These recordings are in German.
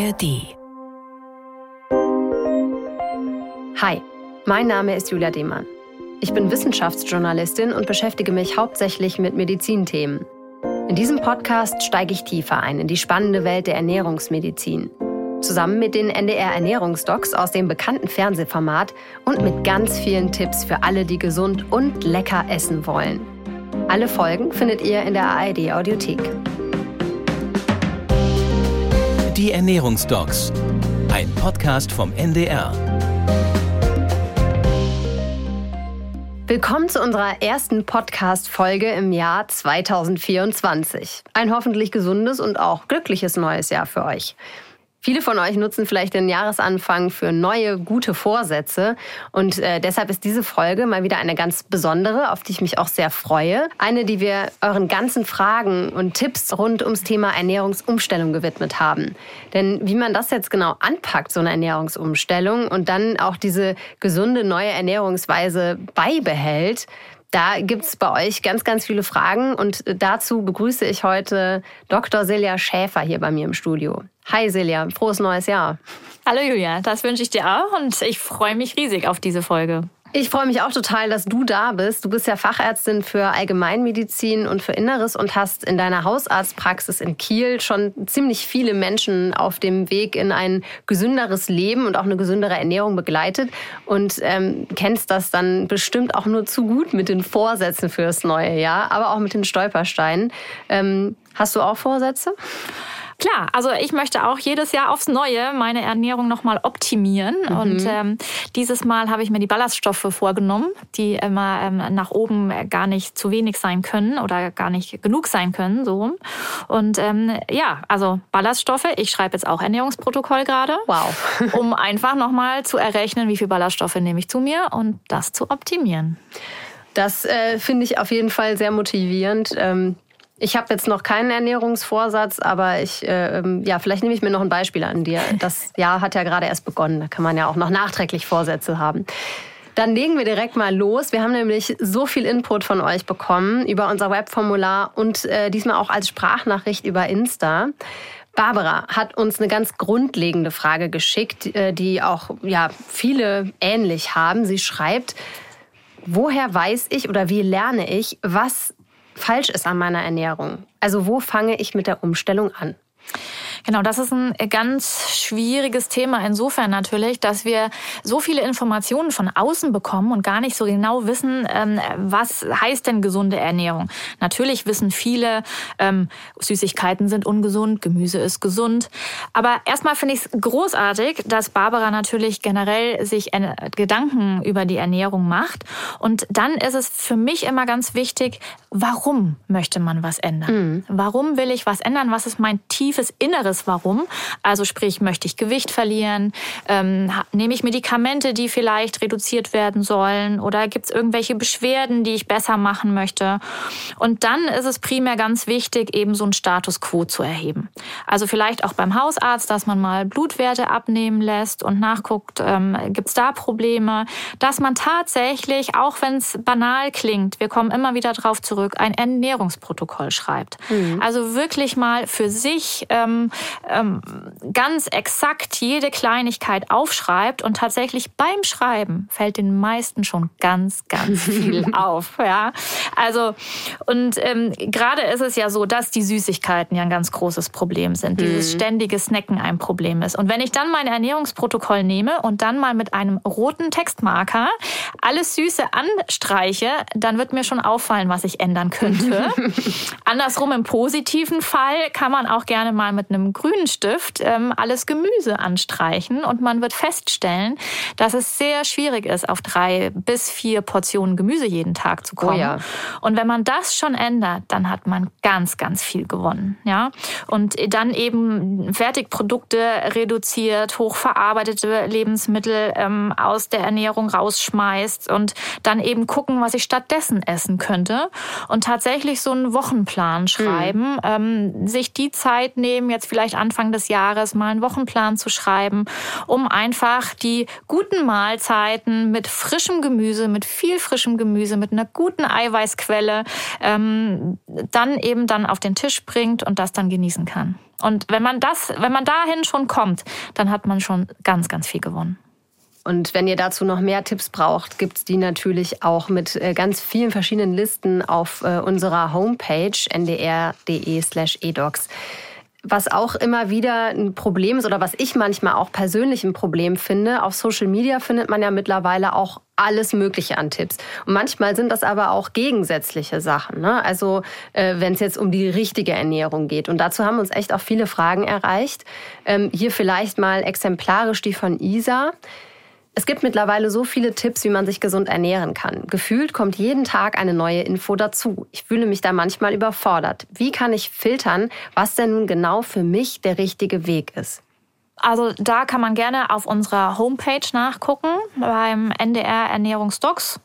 ARD. Hi, mein Name ist Julia Demann. Ich bin Wissenschaftsjournalistin und beschäftige mich hauptsächlich mit Medizinthemen. In diesem Podcast steige ich tiefer ein in die spannende Welt der Ernährungsmedizin. Zusammen mit den NDR Ernährungsdocs aus dem bekannten Fernsehformat und mit ganz vielen Tipps für alle, die gesund und lecker essen wollen. Alle Folgen findet ihr in der ARD Audiothek. Die Ernährungsdocs, ein Podcast vom NDR. Willkommen zu unserer ersten Podcast-Folge im Jahr 2024. Ein hoffentlich gesundes und auch glückliches neues Jahr für euch. Viele von euch nutzen vielleicht den Jahresanfang für neue, gute Vorsätze. Und äh, deshalb ist diese Folge mal wieder eine ganz besondere, auf die ich mich auch sehr freue. Eine, die wir euren ganzen Fragen und Tipps rund ums Thema Ernährungsumstellung gewidmet haben. Denn wie man das jetzt genau anpackt, so eine Ernährungsumstellung, und dann auch diese gesunde neue Ernährungsweise beibehält, da gibt's bei euch ganz, ganz viele Fragen und dazu begrüße ich heute Dr. Silja Schäfer hier bei mir im Studio. Hi Silja, frohes neues Jahr. Hallo Julia, das wünsche ich dir auch und ich freue mich riesig auf diese Folge. Ich freue mich auch total, dass du da bist. Du bist ja Fachärztin für Allgemeinmedizin und für Inneres und hast in deiner Hausarztpraxis in Kiel schon ziemlich viele Menschen auf dem Weg in ein gesünderes Leben und auch eine gesündere Ernährung begleitet und ähm, kennst das dann bestimmt auch nur zu gut mit den Vorsätzen fürs neue Jahr, aber auch mit den Stolpersteinen. Ähm, hast du auch Vorsätze? Klar, also ich möchte auch jedes Jahr aufs Neue meine Ernährung nochmal optimieren. Mhm. Und ähm, dieses Mal habe ich mir die Ballaststoffe vorgenommen, die immer ähm, nach oben gar nicht zu wenig sein können oder gar nicht genug sein können. So. Und ähm, ja, also Ballaststoffe, ich schreibe jetzt auch Ernährungsprotokoll gerade. Wow. um einfach nochmal zu errechnen, wie viel Ballaststoffe nehme ich zu mir und das zu optimieren. Das äh, finde ich auf jeden Fall sehr motivierend. Ähm ich habe jetzt noch keinen Ernährungsvorsatz, aber ich, äh, ähm, ja, vielleicht nehme ich mir noch ein Beispiel an dir. Das Jahr hat ja gerade erst begonnen. Da kann man ja auch noch nachträglich Vorsätze haben. Dann legen wir direkt mal los. Wir haben nämlich so viel Input von euch bekommen über unser Webformular und äh, diesmal auch als Sprachnachricht über Insta. Barbara hat uns eine ganz grundlegende Frage geschickt, äh, die auch ja, viele ähnlich haben. Sie schreibt, woher weiß ich oder wie lerne ich, was falsch ist an meiner Ernährung. Also wo fange ich mit der Umstellung an? Genau, das ist ein ganz schwieriges Thema insofern natürlich, dass wir so viele Informationen von außen bekommen und gar nicht so genau wissen, ähm, was heißt denn gesunde Ernährung. Natürlich wissen viele, ähm, Süßigkeiten sind ungesund, Gemüse ist gesund. Aber erstmal finde ich es großartig, dass Barbara natürlich generell sich Gedanken über die Ernährung macht. Und dann ist es für mich immer ganz wichtig, warum möchte man was ändern? Mhm. Warum will ich was ändern? Was ist mein tiefes Inneres? Klares Warum. Also sprich, möchte ich Gewicht verlieren? Ähm, nehme ich Medikamente, die vielleicht reduziert werden sollen? Oder gibt es irgendwelche Beschwerden, die ich besser machen möchte? Und dann ist es primär ganz wichtig, eben so einen Status quo zu erheben. Also vielleicht auch beim Hausarzt, dass man mal Blutwerte abnehmen lässt und nachguckt, ähm, gibt es da Probleme? Dass man tatsächlich, auch wenn es banal klingt, wir kommen immer wieder drauf zurück, ein Ernährungsprotokoll schreibt. Mhm. Also wirklich mal für sich ähm, ähm, ganz exakt jede Kleinigkeit aufschreibt und tatsächlich beim Schreiben fällt den meisten schon ganz, ganz viel auf. Ja, also und ähm, gerade ist es ja so, dass die Süßigkeiten ja ein ganz großes Problem sind. Mhm. Dieses ständige Snacken ein Problem ist. Und wenn ich dann mein Ernährungsprotokoll nehme und dann mal mit einem roten Textmarker alles Süße anstreiche, dann wird mir schon auffallen, was ich ändern könnte. Andersrum im positiven Fall kann man auch gerne mal mit einem grünen Stift ähm, alles Gemüse anstreichen und man wird feststellen, dass es sehr schwierig ist, auf drei bis vier Portionen Gemüse jeden Tag zu kommen. Oh ja. Und wenn man das schon ändert, dann hat man ganz, ganz viel gewonnen. Ja? Und dann eben Fertigprodukte reduziert, hochverarbeitete Lebensmittel ähm, aus der Ernährung rausschmeißt und dann eben gucken, was ich stattdessen essen könnte. Und tatsächlich so einen Wochenplan schreiben, mhm. ähm, sich die Zeit nehmen, jetzt vielleicht vielleicht Anfang des Jahres mal einen Wochenplan zu schreiben, um einfach die guten Mahlzeiten mit frischem Gemüse, mit viel frischem Gemüse, mit einer guten Eiweißquelle ähm, dann eben dann auf den Tisch bringt und das dann genießen kann. Und wenn man das, wenn man dahin schon kommt, dann hat man schon ganz, ganz viel gewonnen. Und wenn ihr dazu noch mehr Tipps braucht, gibt es die natürlich auch mit äh, ganz vielen verschiedenen Listen auf äh, unserer Homepage ndr.de/edocs. Was auch immer wieder ein Problem ist oder was ich manchmal auch persönlich ein Problem finde, auf Social Media findet man ja mittlerweile auch alles Mögliche an Tipps. Und manchmal sind das aber auch gegensätzliche Sachen. Ne? Also äh, wenn es jetzt um die richtige Ernährung geht. Und dazu haben uns echt auch viele Fragen erreicht. Ähm, hier vielleicht mal exemplarisch die von Isa. Es gibt mittlerweile so viele Tipps, wie man sich gesund ernähren kann. Gefühlt kommt jeden Tag eine neue Info dazu. Ich fühle mich da manchmal überfordert. Wie kann ich filtern, was denn nun genau für mich der richtige Weg ist? Also da kann man gerne auf unserer Homepage nachgucken beim NDR Ernährungsdocs.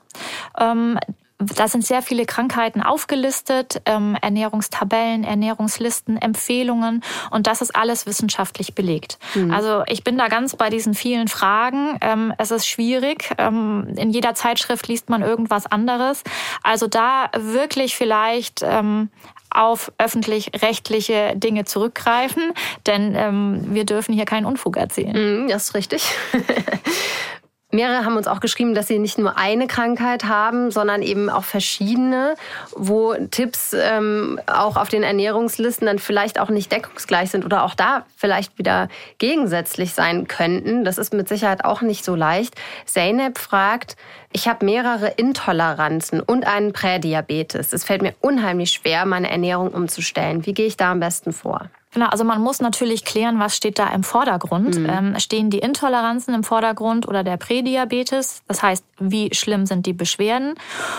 Ähm, da sind sehr viele Krankheiten aufgelistet, ähm, Ernährungstabellen, Ernährungslisten, Empfehlungen und das ist alles wissenschaftlich belegt. Mhm. Also ich bin da ganz bei diesen vielen Fragen. Ähm, es ist schwierig. Ähm, in jeder Zeitschrift liest man irgendwas anderes. Also da wirklich vielleicht ähm, auf öffentlich-rechtliche Dinge zurückgreifen, denn ähm, wir dürfen hier keinen Unfug erzählen. Mhm, das ist richtig. Mehrere haben uns auch geschrieben, dass sie nicht nur eine Krankheit haben, sondern eben auch verschiedene, wo Tipps ähm, auch auf den Ernährungslisten dann vielleicht auch nicht deckungsgleich sind oder auch da vielleicht wieder gegensätzlich sein könnten. Das ist mit Sicherheit auch nicht so leicht. Zeynep fragt, ich habe mehrere Intoleranzen und einen Prädiabetes. Es fällt mir unheimlich schwer, meine Ernährung umzustellen. Wie gehe ich da am besten vor? Genau, also man muss natürlich klären, was steht da im Vordergrund. Mhm. Ähm, stehen die Intoleranzen im Vordergrund oder der Prädiabetes? Das heißt, wie schlimm sind die Beschwerden?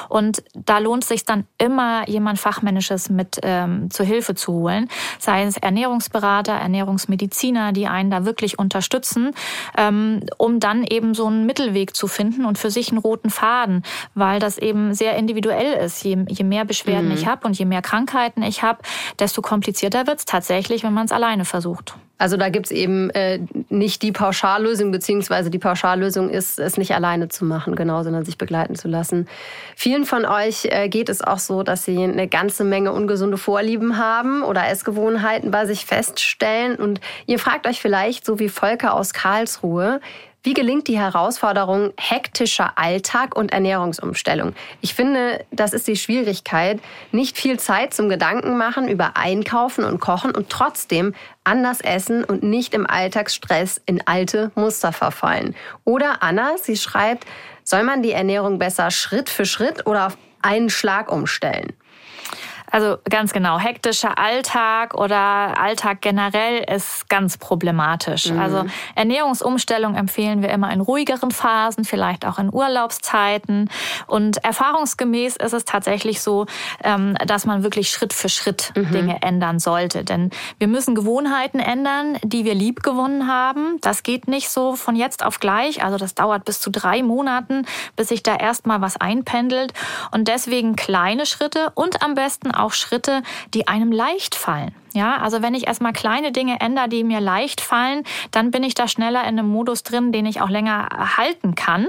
Und da lohnt es sich dann immer, jemand Fachmännisches mit ähm, zur Hilfe zu holen. Sei es Ernährungsberater, Ernährungsmediziner, die einen da wirklich unterstützen, ähm, um dann eben so einen Mittelweg zu finden und für sich einen roten Faden, weil das eben sehr individuell ist. Je, je mehr Beschwerden mhm. ich habe und je mehr Krankheiten ich habe, desto komplizierter wird es tatsächlich wenn man es alleine versucht. Also da gibt es eben äh, nicht die Pauschallösung, beziehungsweise die Pauschallösung ist, es nicht alleine zu machen, genau, sondern sich begleiten zu lassen. Vielen von euch äh, geht es auch so, dass sie eine ganze Menge ungesunde Vorlieben haben oder Essgewohnheiten bei sich feststellen. Und ihr fragt euch vielleicht, so wie Volker aus Karlsruhe, wie gelingt die Herausforderung hektischer Alltag und Ernährungsumstellung? Ich finde, das ist die Schwierigkeit. Nicht viel Zeit zum Gedanken machen über Einkaufen und Kochen und trotzdem anders essen und nicht im Alltagsstress in alte Muster verfallen. Oder Anna, sie schreibt, soll man die Ernährung besser Schritt für Schritt oder auf einen Schlag umstellen? Also ganz genau, hektischer Alltag oder Alltag generell ist ganz problematisch. Mhm. Also Ernährungsumstellung empfehlen wir immer in ruhigeren Phasen, vielleicht auch in Urlaubszeiten. Und erfahrungsgemäß ist es tatsächlich so, ähm, dass man wirklich Schritt für Schritt mhm. Dinge ändern sollte. Denn wir müssen Gewohnheiten ändern, die wir lieb gewonnen haben. Das geht nicht so von jetzt auf gleich. Also das dauert bis zu drei Monaten, bis sich da erstmal was einpendelt. Und deswegen kleine Schritte und am besten auch Schritte, die einem leicht fallen. Ja, also wenn ich erstmal kleine Dinge ändere, die mir leicht fallen, dann bin ich da schneller in einem Modus drin, den ich auch länger halten kann.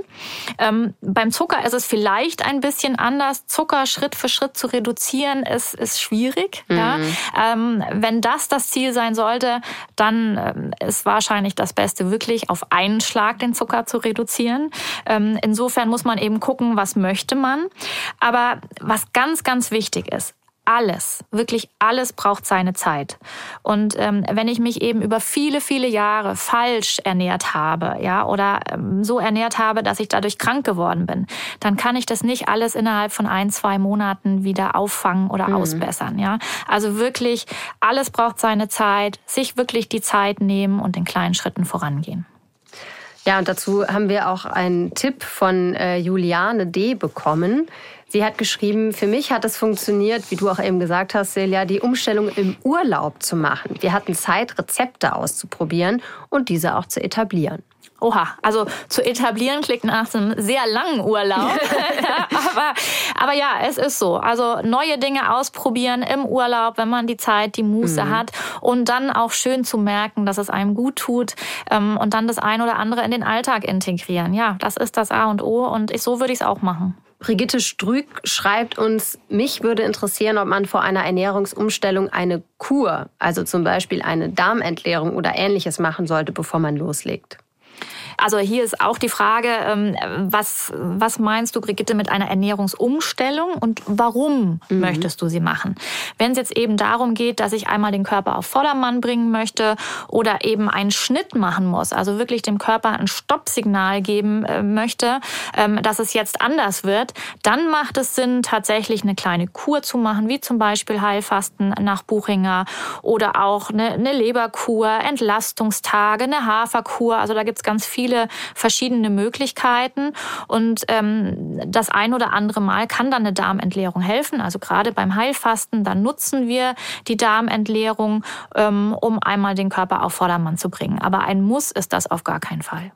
Ähm, beim Zucker ist es vielleicht ein bisschen anders. Zucker Schritt für Schritt zu reduzieren, ist, ist schwierig. Mhm. Ja. Ähm, wenn das das Ziel sein sollte, dann ähm, ist wahrscheinlich das Beste wirklich auf einen Schlag den Zucker zu reduzieren. Ähm, insofern muss man eben gucken, was möchte man. Aber was ganz, ganz wichtig ist, alles, wirklich alles braucht seine Zeit. Und ähm, wenn ich mich eben über viele, viele Jahre falsch ernährt habe, ja, oder ähm, so ernährt habe, dass ich dadurch krank geworden bin, dann kann ich das nicht alles innerhalb von ein, zwei Monaten wieder auffangen oder mhm. ausbessern, ja. Also wirklich, alles braucht seine Zeit, sich wirklich die Zeit nehmen und in kleinen Schritten vorangehen. Ja, und dazu haben wir auch einen Tipp von äh, Juliane D. bekommen. Sie hat geschrieben, für mich hat es funktioniert, wie du auch eben gesagt hast, Celia, die Umstellung im Urlaub zu machen. Wir hatten Zeit, Rezepte auszuprobieren und diese auch zu etablieren. Oha, also zu etablieren klingt nach einem sehr langen Urlaub. aber, aber ja, es ist so. Also neue Dinge ausprobieren im Urlaub, wenn man die Zeit, die Muße mhm. hat und dann auch schön zu merken, dass es einem gut tut ähm, und dann das ein oder andere in den Alltag integrieren. Ja, das ist das A und O und ich, so würde ich es auch machen. Brigitte Strück schreibt uns, mich würde interessieren, ob man vor einer Ernährungsumstellung eine Kur, also zum Beispiel eine Darmentleerung oder ähnliches machen sollte, bevor man loslegt. Also hier ist auch die Frage, ähm, was, was meinst du, Brigitte, mit einer Ernährungsumstellung und warum mhm. möchtest du sie machen? Wenn es jetzt eben darum geht, dass ich einmal den Körper auf Vordermann bringen möchte oder eben einen Schnitt machen muss, also wirklich dem Körper ein Stoppsignal geben äh, möchte, ähm, dass es jetzt anders wird, dann macht es Sinn, tatsächlich eine kleine Kur zu machen, wie zum Beispiel Heilfasten nach Buchinger oder auch eine, eine Leberkur, Entlastungstage, eine Haferkur. Also da gibt's ganz viele viele verschiedene Möglichkeiten und ähm, das ein oder andere Mal kann dann eine Darmentleerung helfen. Also gerade beim Heilfasten, dann nutzen wir die Darmentleerung, ähm, um einmal den Körper auf Vordermann zu bringen. Aber ein Muss ist das auf gar keinen Fall.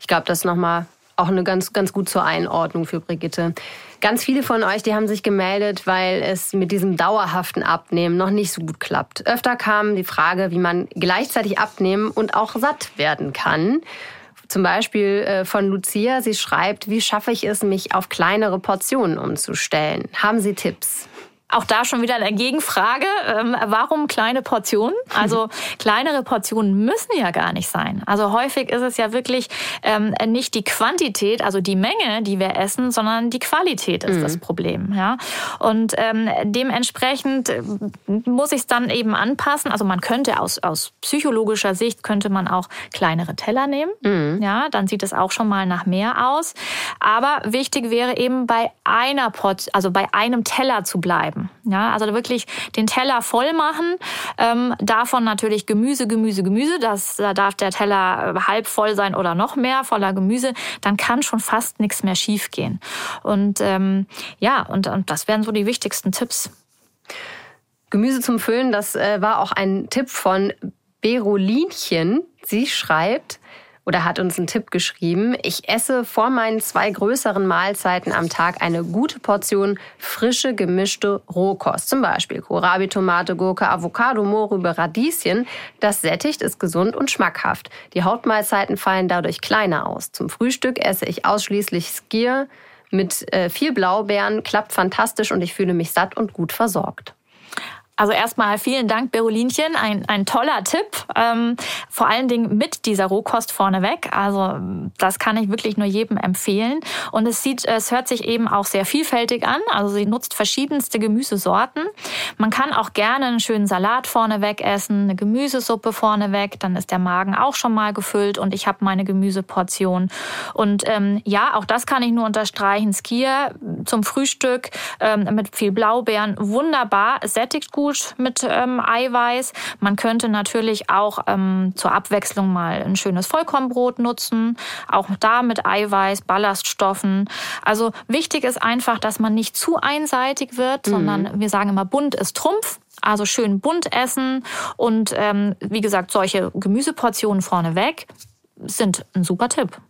Ich glaube, das nochmal auch eine ganz, ganz gut zur Einordnung für Brigitte. Ganz viele von euch, die haben sich gemeldet, weil es mit diesem dauerhaften Abnehmen noch nicht so gut klappt. Öfter kam die Frage, wie man gleichzeitig abnehmen und auch satt werden kann. Zum Beispiel äh, von Lucia. Sie schreibt, wie schaffe ich es, mich auf kleinere Portionen umzustellen? Haben Sie Tipps? Auch da schon wieder eine Gegenfrage. Ähm, warum kleine Portionen? Also kleinere Portionen müssen ja gar nicht sein. Also häufig ist es ja wirklich ähm, nicht die Quantität, also die Menge, die wir essen, sondern die Qualität ist mhm. das Problem. Ja? Und ähm, dementsprechend äh, muss ich es dann eben anpassen. Also man könnte aus, aus psychologischer Sicht könnte man auch kleinere Teller nehmen. Mhm. Ja, dann sieht es auch schon mal nach mehr aus. Aber wichtig wäre eben bei einer Port, also bei einem Teller zu bleiben bleiben. Ja, also wirklich den Teller voll machen. Ähm, davon natürlich Gemüse, Gemüse, Gemüse. Das, da darf der Teller äh, halb voll sein oder noch mehr voller Gemüse. Dann kann schon fast nichts mehr schiefgehen. Und ähm, ja, und, und das wären so die wichtigsten Tipps. Gemüse zum Füllen, das äh, war auch ein Tipp von Berolinchen. Sie schreibt, oder hat uns einen Tipp geschrieben. Ich esse vor meinen zwei größeren Mahlzeiten am Tag eine gute Portion frische gemischte Rohkost. Zum Beispiel Kohlrabi, Tomate, Gurke, Avocado, Mohrrübe, Radieschen. Das sättigt, ist gesund und schmackhaft. Die Hauptmahlzeiten fallen dadurch kleiner aus. Zum Frühstück esse ich ausschließlich Skier mit äh, viel Blaubeeren. Klappt fantastisch und ich fühle mich satt und gut versorgt. Also erstmal vielen Dank, Berolinchen. Ein, ein toller Tipp. Ähm, vor allen Dingen mit dieser Rohkost vorneweg. Also das kann ich wirklich nur jedem empfehlen. Und es sieht, es hört sich eben auch sehr vielfältig an. Also sie nutzt verschiedenste Gemüsesorten. Man kann auch gerne einen schönen Salat vorneweg essen, eine Gemüsesuppe vorneweg. Dann ist der Magen auch schon mal gefüllt und ich habe meine Gemüseportion. Und ähm, ja, auch das kann ich nur unterstreichen. Skier zum Frühstück ähm, mit viel Blaubeeren. Wunderbar. Sättigt gut gut mit ähm, Eiweiß. Man könnte natürlich auch ähm, zur Abwechslung mal ein schönes Vollkornbrot nutzen. Auch da mit Eiweiß, Ballaststoffen. Also wichtig ist einfach, dass man nicht zu einseitig wird, mhm. sondern wir sagen immer, bunt ist Trumpf. Also schön bunt essen und ähm, wie gesagt, solche Gemüseportionen vorneweg sind ein super Tipp.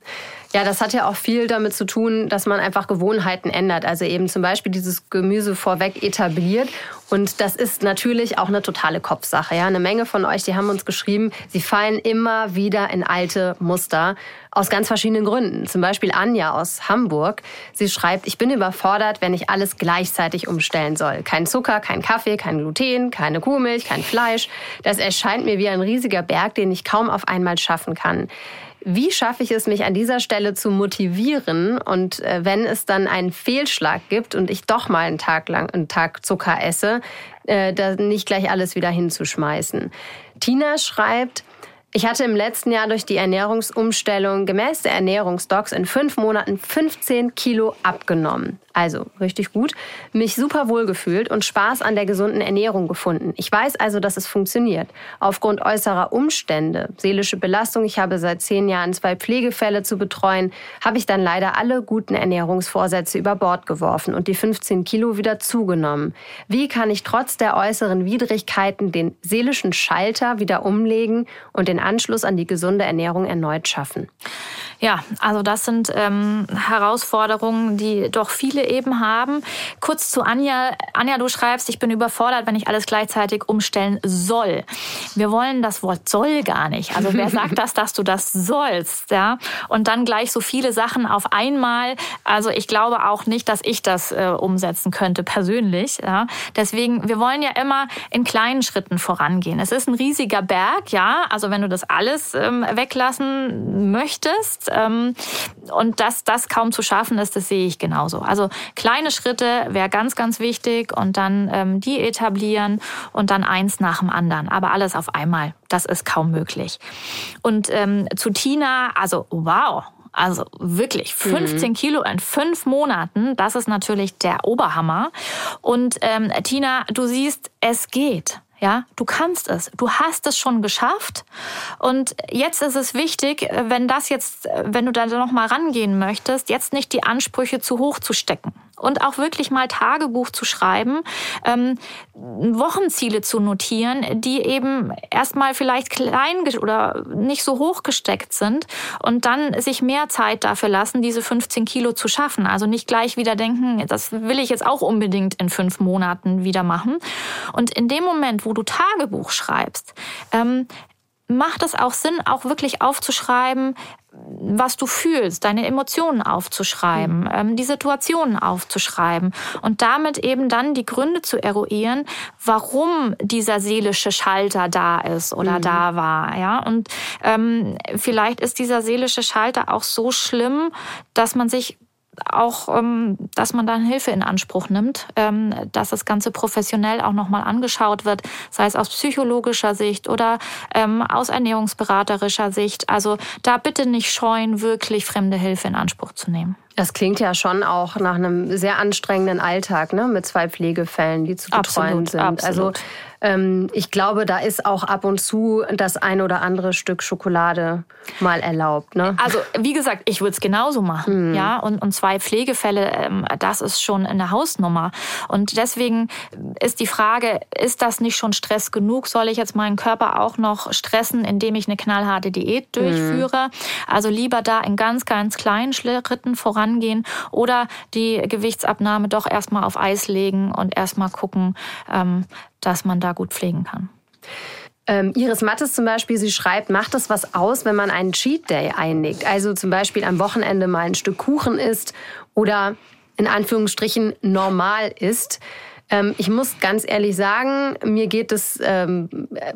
Ja, das hat ja auch viel damit zu tun, dass man einfach Gewohnheiten ändert. Also eben zum Beispiel dieses Gemüse vorweg etabliert. Und das ist natürlich auch eine totale Kopfsache. Ja, eine Menge von euch, die haben uns geschrieben, sie fallen immer wieder in alte Muster aus ganz verschiedenen Gründen. Zum Beispiel Anja aus Hamburg. Sie schreibt, ich bin überfordert, wenn ich alles gleichzeitig umstellen soll. Kein Zucker, kein Kaffee, kein Gluten, keine Kuhmilch, kein Fleisch. Das erscheint mir wie ein riesiger Berg, den ich kaum auf einmal schaffen kann. Wie schaffe ich es, mich an dieser Stelle zu motivieren? Und äh, wenn es dann einen Fehlschlag gibt und ich doch mal einen Tag lang einen Tag Zucker esse, äh, da nicht gleich alles wieder hinzuschmeißen. Tina schreibt, Ich hatte im letzten Jahr durch die Ernährungsumstellung gemäß der Ernährungsdocs in fünf Monaten 15 Kilo abgenommen. Also richtig gut. Mich super wohl gefühlt und Spaß an der gesunden Ernährung gefunden. Ich weiß also, dass es funktioniert. Aufgrund äußerer Umstände, seelische Belastung, ich habe seit zehn Jahren zwei Pflegefälle zu betreuen, habe ich dann leider alle guten Ernährungsvorsätze über Bord geworfen und die 15 Kilo wieder zugenommen. Wie kann ich trotz der äußeren Widrigkeiten den seelischen Schalter wieder umlegen und den Anschluss an die gesunde Ernährung erneut schaffen? Ja, also das sind ähm, Herausforderungen, die doch viele eben haben. Kurz zu Anja. Anja, du schreibst, ich bin überfordert, wenn ich alles gleichzeitig umstellen soll. Wir wollen das Wort soll gar nicht. Also wer sagt das, dass du das sollst? Ja? Und dann gleich so viele Sachen auf einmal. Also ich glaube auch nicht, dass ich das äh, umsetzen könnte persönlich. Ja? Deswegen, wir wollen ja immer in kleinen Schritten vorangehen. Es ist ein riesiger Berg, ja. Also wenn du das alles ähm, weglassen möchtest, ähm, und dass das kaum zu schaffen ist, das sehe ich genauso. Also kleine Schritte wäre ganz, ganz wichtig und dann ähm, die etablieren und dann eins nach dem anderen. Aber alles auf einmal, das ist kaum möglich. Und ähm, zu Tina, also wow, also wirklich 15 mhm. Kilo in fünf Monaten, das ist natürlich der Oberhammer. Und ähm, Tina, du siehst, es geht. Ja, du kannst es. Du hast es schon geschafft. Und jetzt ist es wichtig, wenn das jetzt, wenn du da noch mal rangehen möchtest, jetzt nicht die Ansprüche zu hoch zu stecken und auch wirklich mal Tagebuch zu schreiben, ähm, Wochenziele zu notieren, die eben erstmal vielleicht klein oder nicht so hoch gesteckt sind und dann sich mehr Zeit dafür lassen, diese 15 Kilo zu schaffen. Also nicht gleich wieder denken, das will ich jetzt auch unbedingt in fünf Monaten wieder machen. Und in dem Moment, wo du Tagebuch schreibst, ähm, macht es auch Sinn, auch wirklich aufzuschreiben, was du fühlst, deine Emotionen aufzuschreiben, mhm. ähm, die Situationen aufzuschreiben und damit eben dann die Gründe zu eruieren, warum dieser seelische Schalter da ist oder mhm. da war. Ja, und ähm, vielleicht ist dieser seelische Schalter auch so schlimm, dass man sich auch, ähm, dass man dann Hilfe in Anspruch nimmt, ähm, dass das Ganze professionell auch nochmal angeschaut wird, sei es aus psychologischer Sicht oder ähm, aus ernährungsberaterischer Sicht. Also da bitte nicht scheuen, wirklich fremde Hilfe in Anspruch zu nehmen. Das klingt ja schon auch nach einem sehr anstrengenden Alltag, ne, mit zwei Pflegefällen, die zu betreuen absolut, sind. Absolut. Also ähm, ich glaube, da ist auch ab und zu das ein oder andere Stück Schokolade mal erlaubt. Ne? Also wie gesagt, ich würde es genauso machen. Mhm. Ja, und, und zwei Pflegefälle, ähm, das ist schon eine Hausnummer. Und deswegen ist die Frage, ist das nicht schon Stress genug? Soll ich jetzt meinen Körper auch noch stressen, indem ich eine knallharte Diät durchführe? Mhm. Also lieber da in ganz, ganz kleinen Schritten voran rangehen oder die Gewichtsabnahme doch erstmal auf Eis legen und erstmal gucken, ähm, dass man da gut pflegen kann. Ähm, Iris Mattes zum Beispiel, sie schreibt, macht es was aus, wenn man einen Cheat Day einlegt? Also zum Beispiel am Wochenende mal ein Stück Kuchen isst oder in Anführungsstrichen normal isst. Ähm, ich muss ganz ehrlich sagen, mir geht es ähm,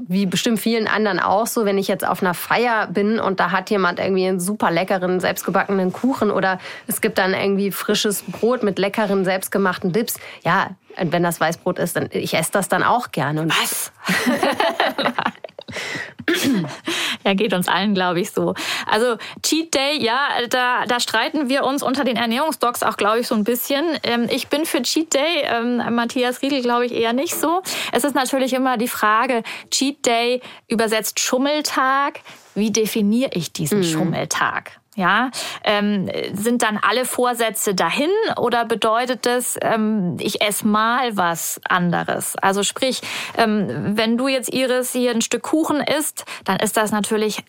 wie bestimmt vielen anderen auch so, wenn ich jetzt auf einer Feier bin und da hat jemand irgendwie einen super leckeren, selbstgebackenen Kuchen oder es gibt dann irgendwie frisches Brot mit leckeren, selbstgemachten Dips. Ja, wenn das Weißbrot ist, dann ich esse das dann auch gerne. Und Was? ja, geht uns allen, glaube ich, so. Also Cheat Day, ja, da, da streiten wir uns unter den Ernährungsdocs auch, glaube ich, so ein bisschen. Ähm, ich bin für Cheat Day, ähm, Matthias Riedel, glaube ich, eher nicht so. Es ist natürlich immer die Frage, Cheat Day übersetzt Schummeltag. Wie definiere ich diesen mhm. Schummeltag? Ja, ähm, sind dann alle Vorsätze dahin oder bedeutet das, ähm, ich esse mal was anderes? Also sprich, ähm, wenn du jetzt Iris hier ein Stück Kuchen isst, dann ist das natürlich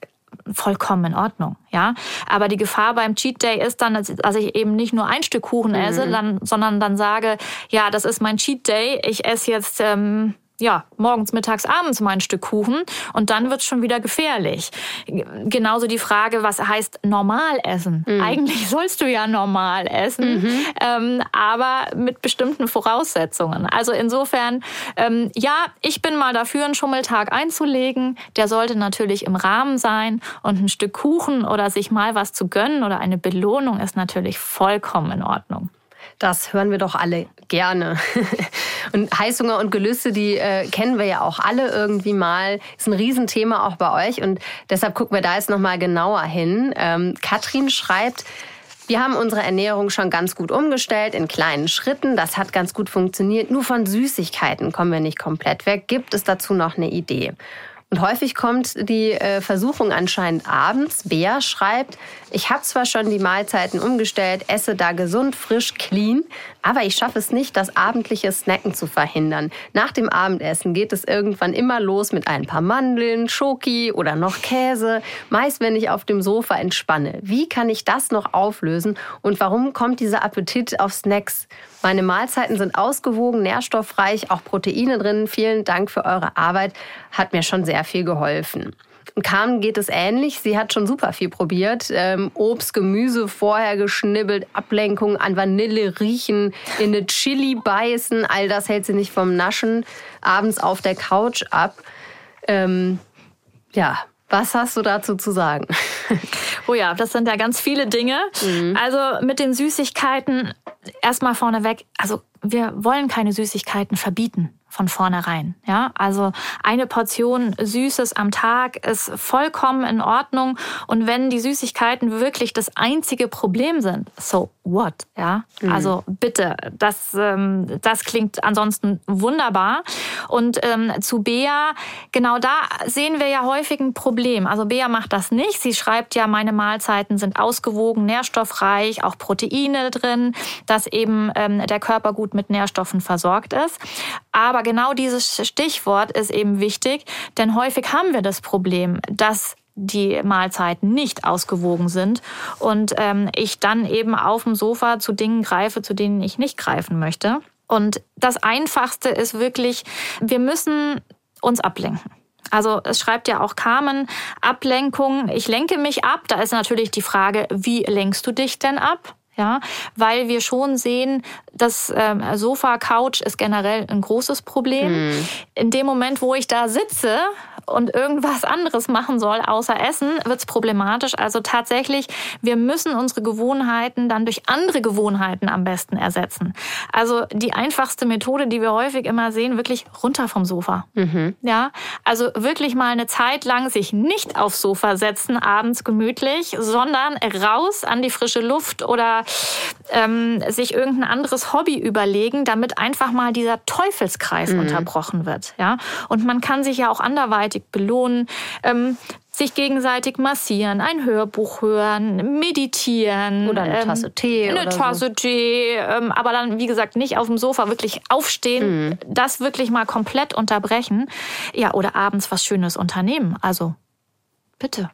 vollkommen in Ordnung, ja. Aber die Gefahr beim Cheat Day ist dann, dass ich eben nicht nur ein Stück Kuchen esse, mhm. dann, sondern dann sage, ja, das ist mein Cheat Day, ich esse jetzt ähm, ja, morgens, mittags, abends mal ein Stück Kuchen und dann wird's schon wieder gefährlich. Genauso die Frage, was heißt normal essen? Mhm. Eigentlich sollst du ja normal essen, mhm. ähm, aber mit bestimmten Voraussetzungen. Also insofern, ähm, ja, ich bin mal dafür, einen Schummeltag einzulegen. Der sollte natürlich im Rahmen sein und ein Stück Kuchen oder sich mal was zu gönnen oder eine Belohnung ist natürlich vollkommen in Ordnung. Das hören wir doch alle gerne. und Heißhunger und Gelüste, die äh, kennen wir ja auch alle irgendwie mal. Ist ein Riesenthema auch bei euch und deshalb gucken wir da jetzt nochmal genauer hin. Ähm, Katrin schreibt, wir haben unsere Ernährung schon ganz gut umgestellt in kleinen Schritten. Das hat ganz gut funktioniert. Nur von Süßigkeiten kommen wir nicht komplett weg. Gibt es dazu noch eine Idee? Und häufig kommt die äh, Versuchung anscheinend abends. Bea schreibt, ich habe zwar schon die Mahlzeiten umgestellt, esse da gesund, frisch, clean, aber ich schaffe es nicht, das abendliche Snacken zu verhindern. Nach dem Abendessen geht es irgendwann immer los mit ein paar Mandeln, Schoki oder noch Käse, meist wenn ich auf dem Sofa entspanne. Wie kann ich das noch auflösen und warum kommt dieser Appetit auf Snacks? Meine Mahlzeiten sind ausgewogen, nährstoffreich, auch Proteine drin. Vielen Dank für eure Arbeit, hat mir schon sehr viel geholfen. Und Carmen geht es ähnlich. Sie hat schon super viel probiert. Ähm, Obst, Gemüse vorher geschnibbelt, Ablenkung an Vanille riechen, in eine Chili beißen. All das hält sie nicht vom Naschen. Abends auf der Couch ab. Ähm, ja, was hast du dazu zu sagen? Oh ja, das sind ja ganz viele Dinge. Mhm. Also mit den Süßigkeiten erstmal vorneweg. Also wir wollen keine Süßigkeiten verbieten von vornherein. Ja, also eine Portion Süßes am Tag ist vollkommen in Ordnung. Und wenn die Süßigkeiten wirklich das einzige Problem sind, so what? Ja, mhm. also bitte, das, ähm, das klingt ansonsten wunderbar. Und ähm, zu Bea, genau da sehen wir ja häufig ein Problem. Also Bea macht das nicht. Sie schreibt ja, meine Mahlzeiten sind ausgewogen, nährstoffreich, auch Proteine drin, dass eben ähm, der Körper gut mit Nährstoffen versorgt ist. Aber genau dieses Stichwort ist eben wichtig, denn häufig haben wir das Problem, dass die Mahlzeiten nicht ausgewogen sind und ähm, ich dann eben auf dem Sofa zu Dingen greife, zu denen ich nicht greifen möchte. Und das Einfachste ist wirklich, wir müssen uns ablenken. Also es schreibt ja auch Carmen, Ablenkung, ich lenke mich ab. Da ist natürlich die Frage, wie lenkst du dich denn ab? ja, weil wir schon sehen, das ähm, Sofa, Couch ist generell ein großes Problem. Mhm. In dem Moment, wo ich da sitze und irgendwas anderes machen soll außer Essen, wird's problematisch. Also tatsächlich, wir müssen unsere Gewohnheiten dann durch andere Gewohnheiten am besten ersetzen. Also die einfachste Methode, die wir häufig immer sehen, wirklich runter vom Sofa. Mhm. Ja, also wirklich mal eine Zeit lang sich nicht aufs Sofa setzen, abends gemütlich, sondern raus an die frische Luft oder ähm, sich irgendein anderes Hobby überlegen, damit einfach mal dieser Teufelskreis mhm. unterbrochen wird. Ja, und man kann sich ja auch anderweitig belohnen. Ähm, sich gegenseitig massieren, ein Hörbuch hören, meditieren. Oder eine ähm, Tasse Tee. Eine Tasse so. Tee. Ähm, aber dann, wie gesagt, nicht auf dem Sofa wirklich aufstehen, mhm. das wirklich mal komplett unterbrechen. Ja, oder abends was Schönes unternehmen. Also, bitte.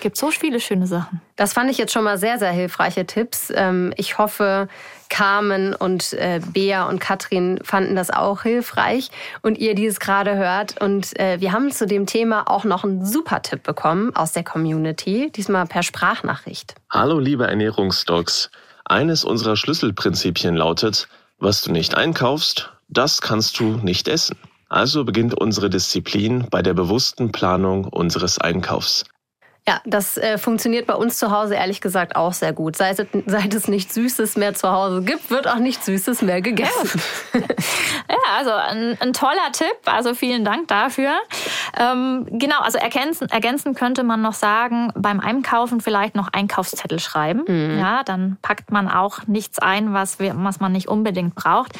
Gibt so viele schöne Sachen. Das fand ich jetzt schon mal sehr, sehr hilfreiche Tipps. Ähm, ich hoffe, Carmen und äh, Bea und Katrin fanden das auch hilfreich und ihr dieses gerade hört. Und äh, wir haben zu dem Thema auch noch einen super Tipp bekommen aus der Community, diesmal per Sprachnachricht. Hallo, liebe Ernährungsdocs. Eines unserer Schlüsselprinzipien lautet, was du nicht einkaufst, das kannst du nicht essen. Also beginnt unsere Disziplin bei der bewussten Planung unseres Einkaufs. Ja, das äh, funktioniert bei uns zu Hause ehrlich gesagt auch sehr gut. Seit, seit es nichts Süßes mehr zu Hause gibt, wird auch nichts Süßes mehr gegessen. Ja, also ein, ein, toller Tipp. Also vielen Dank dafür. Ähm, genau, also ergänzen, ergänzen könnte man noch sagen, beim Einkaufen vielleicht noch Einkaufszettel schreiben. Mhm. Ja, dann packt man auch nichts ein, was, wir, was man nicht unbedingt braucht.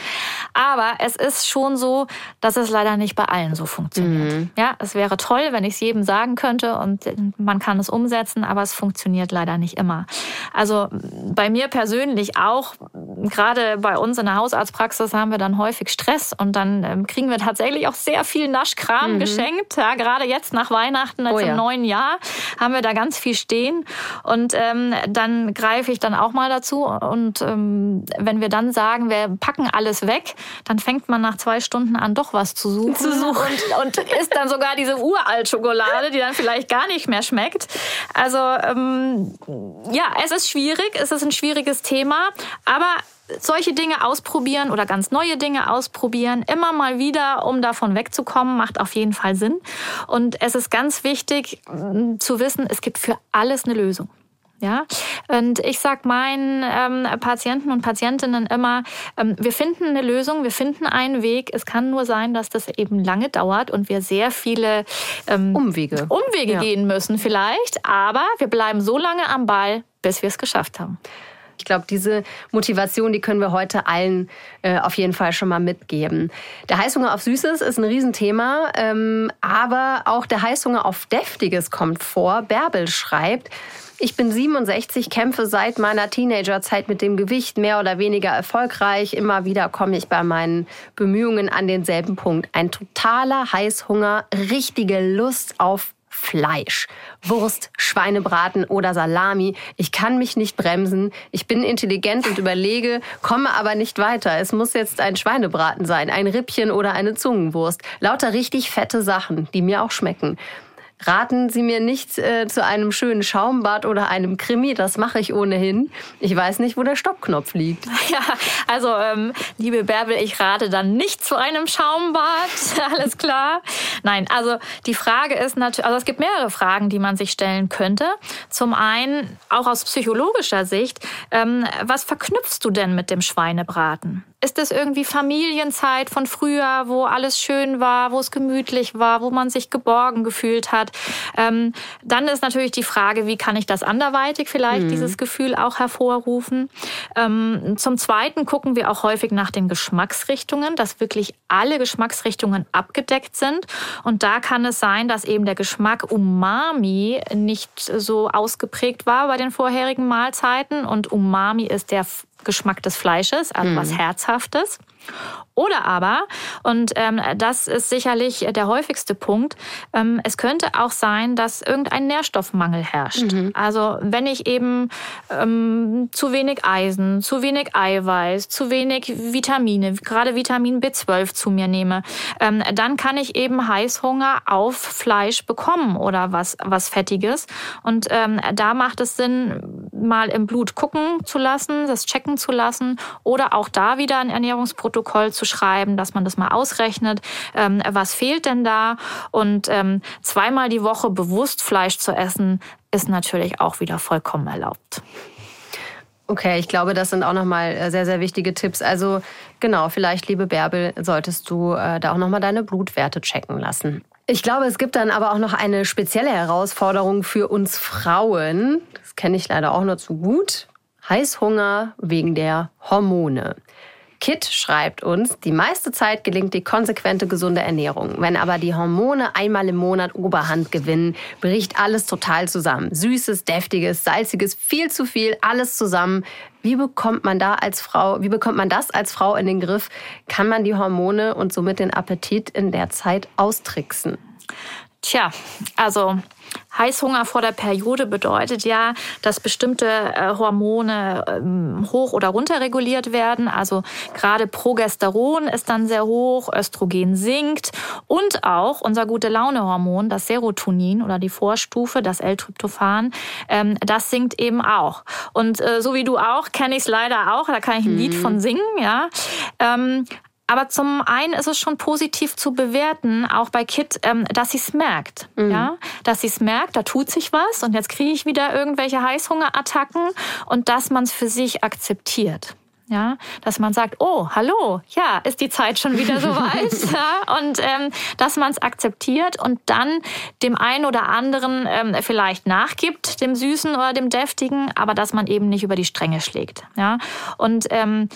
Aber es ist schon so, dass es leider nicht bei allen so funktioniert. Mhm. Ja, es wäre toll, wenn ich es jedem sagen könnte und man kann kann es umsetzen, aber es funktioniert leider nicht immer. Also bei mir persönlich auch, gerade bei uns in der Hausarztpraxis haben wir dann häufig Stress und dann ähm, kriegen wir tatsächlich auch sehr viel Naschkram mhm. geschenkt. Ja, gerade jetzt nach Weihnachten, jetzt oh ja. im neuen Jahr, haben wir da ganz viel stehen. Und ähm, dann greife ich dann auch mal dazu. Und ähm, wenn wir dann sagen, wir packen alles weg, dann fängt man nach zwei Stunden an, doch was zu suchen. Zu suchen. Und, und isst dann sogar diese Uralt-Schokolade, die dann vielleicht gar nicht mehr schmeckt. Also ähm, ja, es ist schwierig, es ist ein schwieriges Thema, aber solche Dinge ausprobieren oder ganz neue Dinge ausprobieren, immer mal wieder, um davon wegzukommen, macht auf jeden Fall Sinn. Und es ist ganz wichtig zu wissen, es gibt für alles eine Lösung. Ja, und ich sage meinen ähm, Patienten und Patientinnen immer, ähm, wir finden eine Lösung, wir finden einen Weg. Es kann nur sein, dass das eben lange dauert und wir sehr viele ähm, Umwege, Umwege ja. gehen müssen vielleicht. Aber wir bleiben so lange am Ball, bis wir es geschafft haben. Ich glaube, diese Motivation, die können wir heute allen äh, auf jeden Fall schon mal mitgeben. Der Heißhunger auf Süßes ist ein Riesenthema, ähm, aber auch der Heißhunger auf Deftiges kommt vor. Bärbel schreibt, ich bin 67, kämpfe seit meiner Teenagerzeit mit dem Gewicht mehr oder weniger erfolgreich. Immer wieder komme ich bei meinen Bemühungen an denselben Punkt. Ein totaler Heißhunger, richtige Lust auf Fleisch. Wurst, Schweinebraten oder Salami. Ich kann mich nicht bremsen. Ich bin intelligent und überlege, komme aber nicht weiter. Es muss jetzt ein Schweinebraten sein, ein Rippchen oder eine Zungenwurst. Lauter richtig fette Sachen, die mir auch schmecken. Raten Sie mir nicht äh, zu einem schönen Schaumbad oder einem Krimi, das mache ich ohnehin. Ich weiß nicht, wo der Stoppknopf liegt. Ja, also ähm, liebe Bärbel, ich rate dann nicht zu einem Schaumbad, alles klar. Nein, also die Frage ist natürlich, also es gibt mehrere Fragen, die man sich stellen könnte. Zum einen, auch aus psychologischer Sicht, ähm, was verknüpfst du denn mit dem Schweinebraten? Ist es irgendwie Familienzeit von früher, wo alles schön war, wo es gemütlich war, wo man sich geborgen gefühlt hat? Ähm, dann ist natürlich die Frage, wie kann ich das anderweitig vielleicht, mhm. dieses Gefühl auch hervorrufen? Ähm, zum Zweiten gucken wir auch häufig nach den Geschmacksrichtungen, dass wirklich alle Geschmacksrichtungen abgedeckt sind. Und da kann es sein, dass eben der Geschmack Umami nicht so ausgeprägt war bei den vorherigen Mahlzeiten. Und Umami ist der Geschmack des Fleisches, also mhm. was Herzhaftes. Oder aber, und ähm, das ist sicherlich der häufigste Punkt, ähm, es könnte auch sein, dass irgendein Nährstoffmangel herrscht. Mhm. Also wenn ich eben ähm, zu wenig Eisen, zu wenig Eiweiß, zu wenig Vitamine, gerade Vitamin B12 zu mir nehme, ähm, dann kann ich eben Heißhunger auf Fleisch bekommen oder was, was Fettiges. Und ähm, da macht es Sinn, mal im Blut gucken zu lassen, das checken zu lassen oder auch da wieder ein Ernährungsprotokoll zu zu schreiben, dass man das mal ausrechnet, ähm, was fehlt denn da. Und ähm, zweimal die Woche bewusst Fleisch zu essen, ist natürlich auch wieder vollkommen erlaubt. Okay, ich glaube, das sind auch nochmal äh, sehr, sehr wichtige Tipps. Also genau, vielleicht, liebe Bärbel, solltest du äh, da auch nochmal deine Blutwerte checken lassen. Ich glaube, es gibt dann aber auch noch eine spezielle Herausforderung für uns Frauen. Das kenne ich leider auch nur zu gut. Heißhunger wegen der Hormone. Kit schreibt uns, die meiste Zeit gelingt die konsequente gesunde Ernährung. Wenn aber die Hormone einmal im Monat Oberhand gewinnen, bricht alles total zusammen. Süßes, deftiges, salziges, viel zu viel, alles zusammen. Wie bekommt man da als Frau, wie bekommt man das als Frau in den Griff? Kann man die Hormone und somit den Appetit in der Zeit austricksen? Tja, also Heißhunger vor der Periode bedeutet ja, dass bestimmte äh, Hormone ähm, hoch oder runter reguliert werden. Also gerade Progesteron ist dann sehr hoch, Östrogen sinkt und auch unser gute Laune-Hormon, das Serotonin oder die Vorstufe, das L-Tryptophan, ähm, das sinkt eben auch. Und äh, so wie du auch, kenne ich es leider auch, da kann ich ein Lied mhm. von singen, ja. Ähm, aber zum einen ist es schon positiv zu bewerten, auch bei Kit, ähm, dass sie es merkt. Mhm. Ja? Dass sie es merkt, da tut sich was und jetzt kriege ich wieder irgendwelche Heißhungerattacken und dass man es für sich akzeptiert. Ja, dass man sagt, oh, hallo, ja, ist die Zeit schon wieder soweit. ja, und ähm, dass man es akzeptiert und dann dem einen oder anderen ähm, vielleicht nachgibt, dem Süßen oder dem Deftigen, aber dass man eben nicht über die Stränge schlägt. Ja, und ähm,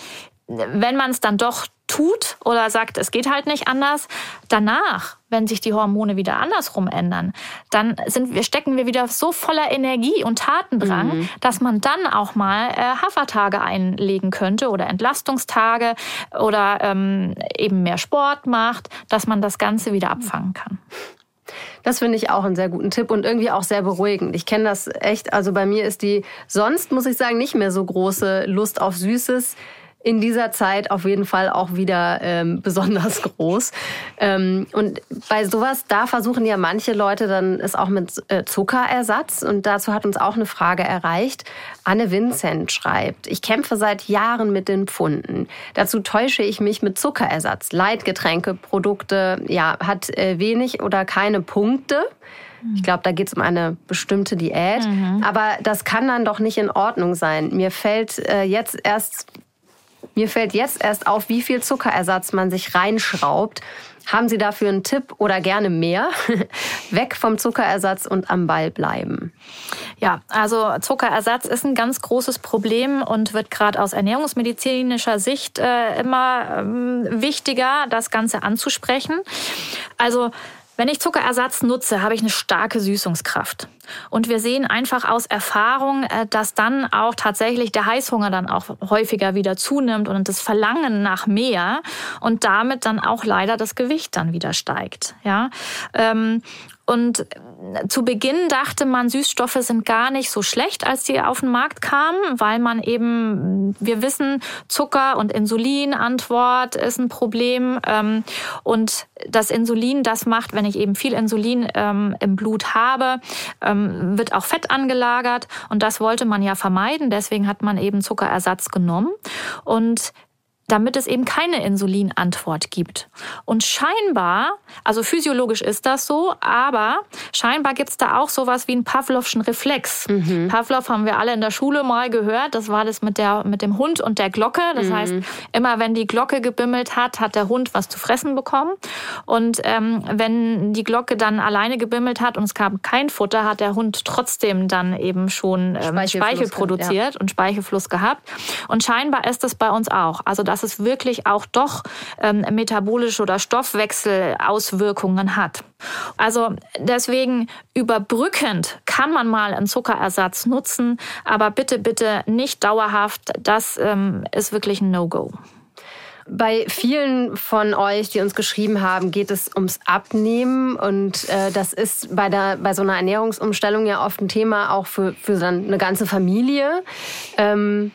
wenn man es dann doch tut oder sagt, es geht halt nicht anders, danach, wenn sich die Hormone wieder andersrum ändern, dann sind wir, stecken wir wieder so voller Energie und Tatendrang, mhm. dass man dann auch mal äh, Hafertage einlegen könnte oder Entlastungstage oder ähm, eben mehr Sport macht, dass man das Ganze wieder abfangen kann. Das finde ich auch einen sehr guten Tipp und irgendwie auch sehr beruhigend. Ich kenne das echt, also bei mir ist die sonst, muss ich sagen, nicht mehr so große Lust auf Süßes in dieser Zeit auf jeden Fall auch wieder ähm, besonders groß. Ähm, und bei sowas, da versuchen ja manche Leute dann es auch mit äh, Zuckerersatz. Und dazu hat uns auch eine Frage erreicht. Anne Vincent schreibt, ich kämpfe seit Jahren mit den Pfunden. Dazu täusche ich mich mit Zuckerersatz. Leitgetränke, Produkte, ja, hat äh, wenig oder keine Punkte. Ich glaube, da geht es um eine bestimmte Diät. Mhm. Aber das kann dann doch nicht in Ordnung sein. Mir fällt äh, jetzt erst mir fällt jetzt erst auf, wie viel Zuckerersatz man sich reinschraubt. Haben Sie dafür einen Tipp oder gerne mehr? Weg vom Zuckerersatz und am Ball bleiben. Ja, also Zuckerersatz ist ein ganz großes Problem und wird gerade aus ernährungsmedizinischer Sicht äh, immer ähm, wichtiger, das Ganze anzusprechen. Also wenn ich Zuckerersatz nutze, habe ich eine starke Süßungskraft. Und wir sehen einfach aus Erfahrung, äh, dass dann auch tatsächlich der Heißhunger dann auch häufiger wieder zunimmt und das Verlangen nach mehr und damit dann auch leider das Gewicht dann wieder steigt. Ja, ähm, und zu Beginn dachte man, Süßstoffe sind gar nicht so schlecht, als sie auf den Markt kamen, weil man eben, wir wissen, Zucker und Insulinantwort ist ein Problem. Ähm, und das Insulin, das macht, wenn ich eben viel Insulin ähm, im Blut habe, ähm, wird auch Fett angelagert. Und das wollte man ja vermeiden. Deswegen hat man eben Zuckerersatz genommen. Und damit es eben keine Insulinantwort gibt. Und scheinbar, also physiologisch ist das so, aber scheinbar gibt es da auch sowas wie einen Pavlovschen Reflex. Mhm. Pavlov haben wir alle in der Schule mal gehört. Das war das mit, der, mit dem Hund und der Glocke. Das mhm. heißt, immer wenn die Glocke gebimmelt hat, hat der Hund was zu fressen bekommen. Und ähm, wenn die Glocke dann alleine gebimmelt hat und es gab kein Futter, hat der Hund trotzdem dann eben schon ähm, Speichel produziert ja. und Speichelfluss gehabt. Und scheinbar ist das bei uns auch. Also das dass es wirklich auch doch ähm, metabolische oder Stoffwechselauswirkungen hat. Also deswegen überbrückend kann man mal einen Zuckerersatz nutzen, aber bitte, bitte nicht dauerhaft. Das ähm, ist wirklich ein No-Go. Bei vielen von euch, die uns geschrieben haben, geht es ums Abnehmen und äh, das ist bei, der, bei so einer Ernährungsumstellung ja oft ein Thema auch für, für eine ganze Familie. Ähm,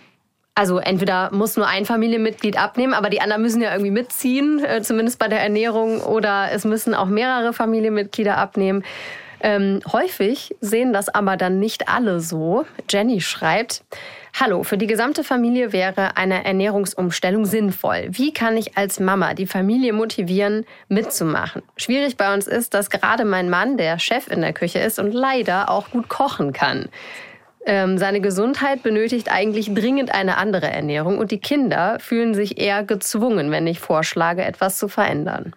also entweder muss nur ein Familienmitglied abnehmen, aber die anderen müssen ja irgendwie mitziehen, äh, zumindest bei der Ernährung, oder es müssen auch mehrere Familienmitglieder abnehmen. Ähm, häufig sehen das aber dann nicht alle so. Jenny schreibt, Hallo, für die gesamte Familie wäre eine Ernährungsumstellung sinnvoll. Wie kann ich als Mama die Familie motivieren, mitzumachen? Schwierig bei uns ist, dass gerade mein Mann der Chef in der Küche ist und leider auch gut kochen kann. Ähm, seine Gesundheit benötigt eigentlich dringend eine andere Ernährung und die Kinder fühlen sich eher gezwungen, wenn ich vorschlage, etwas zu verändern.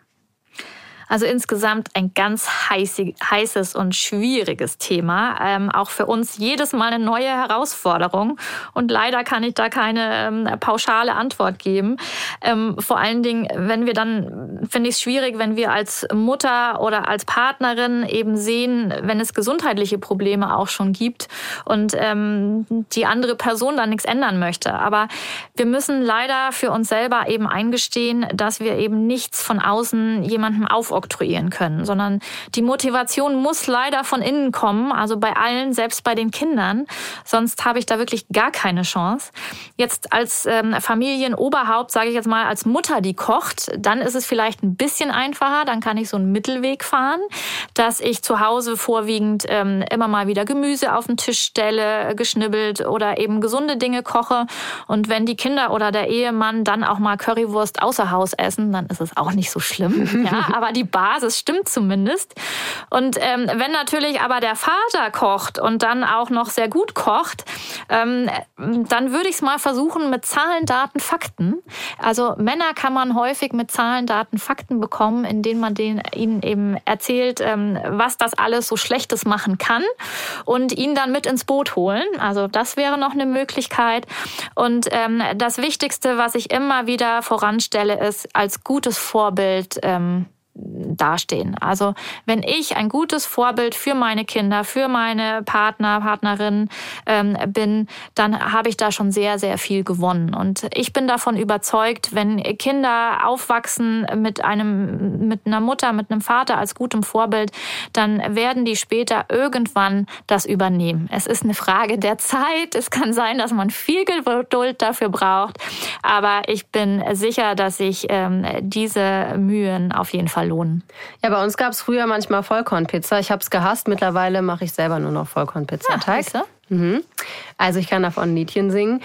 Also insgesamt ein ganz heißes und schwieriges Thema. Ähm, auch für uns jedes Mal eine neue Herausforderung. Und leider kann ich da keine ähm, pauschale Antwort geben. Ähm, vor allen Dingen, wenn wir dann, finde ich es schwierig, wenn wir als Mutter oder als Partnerin eben sehen, wenn es gesundheitliche Probleme auch schon gibt und ähm, die andere Person da nichts ändern möchte. Aber wir müssen leider für uns selber eben eingestehen, dass wir eben nichts von außen jemandem auf oktroyieren können, sondern die Motivation muss leider von innen kommen, also bei allen, selbst bei den Kindern. Sonst habe ich da wirklich gar keine Chance. Jetzt als ähm, Familienoberhaupt, sage ich jetzt mal, als Mutter, die kocht, dann ist es vielleicht ein bisschen einfacher. Dann kann ich so einen Mittelweg fahren, dass ich zu Hause vorwiegend ähm, immer mal wieder Gemüse auf den Tisch stelle, geschnibbelt oder eben gesunde Dinge koche. Und wenn die Kinder oder der Ehemann dann auch mal Currywurst außer Haus essen, dann ist es auch nicht so schlimm. Ja, aber die Basis stimmt zumindest. Und ähm, wenn natürlich aber der Vater kocht und dann auch noch sehr gut kocht, ähm, dann würde ich es mal versuchen mit Zahlen, Daten, Fakten. Also Männer kann man häufig mit Zahlen, Daten, Fakten bekommen, indem man denen, ihnen eben erzählt, ähm, was das alles so Schlechtes machen kann und ihn dann mit ins Boot holen. Also das wäre noch eine Möglichkeit. Und ähm, das Wichtigste, was ich immer wieder voranstelle, ist als gutes Vorbild ähm, dastehen. Also wenn ich ein gutes Vorbild für meine Kinder, für meine Partner, Partnerin ähm, bin, dann habe ich da schon sehr, sehr viel gewonnen. Und ich bin davon überzeugt, wenn Kinder aufwachsen mit einem, mit einer Mutter, mit einem Vater als gutem Vorbild, dann werden die später irgendwann das übernehmen. Es ist eine Frage der Zeit. Es kann sein, dass man viel Geduld dafür braucht. Aber ich bin sicher, dass sich ähm, diese Mühen auf jeden Fall lohnen. Ja, bei uns gab es früher manchmal Vollkornpizza. Ich habe es gehasst. Mittlerweile mache ich selber nur noch Vollkornpizzateig. Ja, mhm. Also ich kann davon ein Liedchen singen.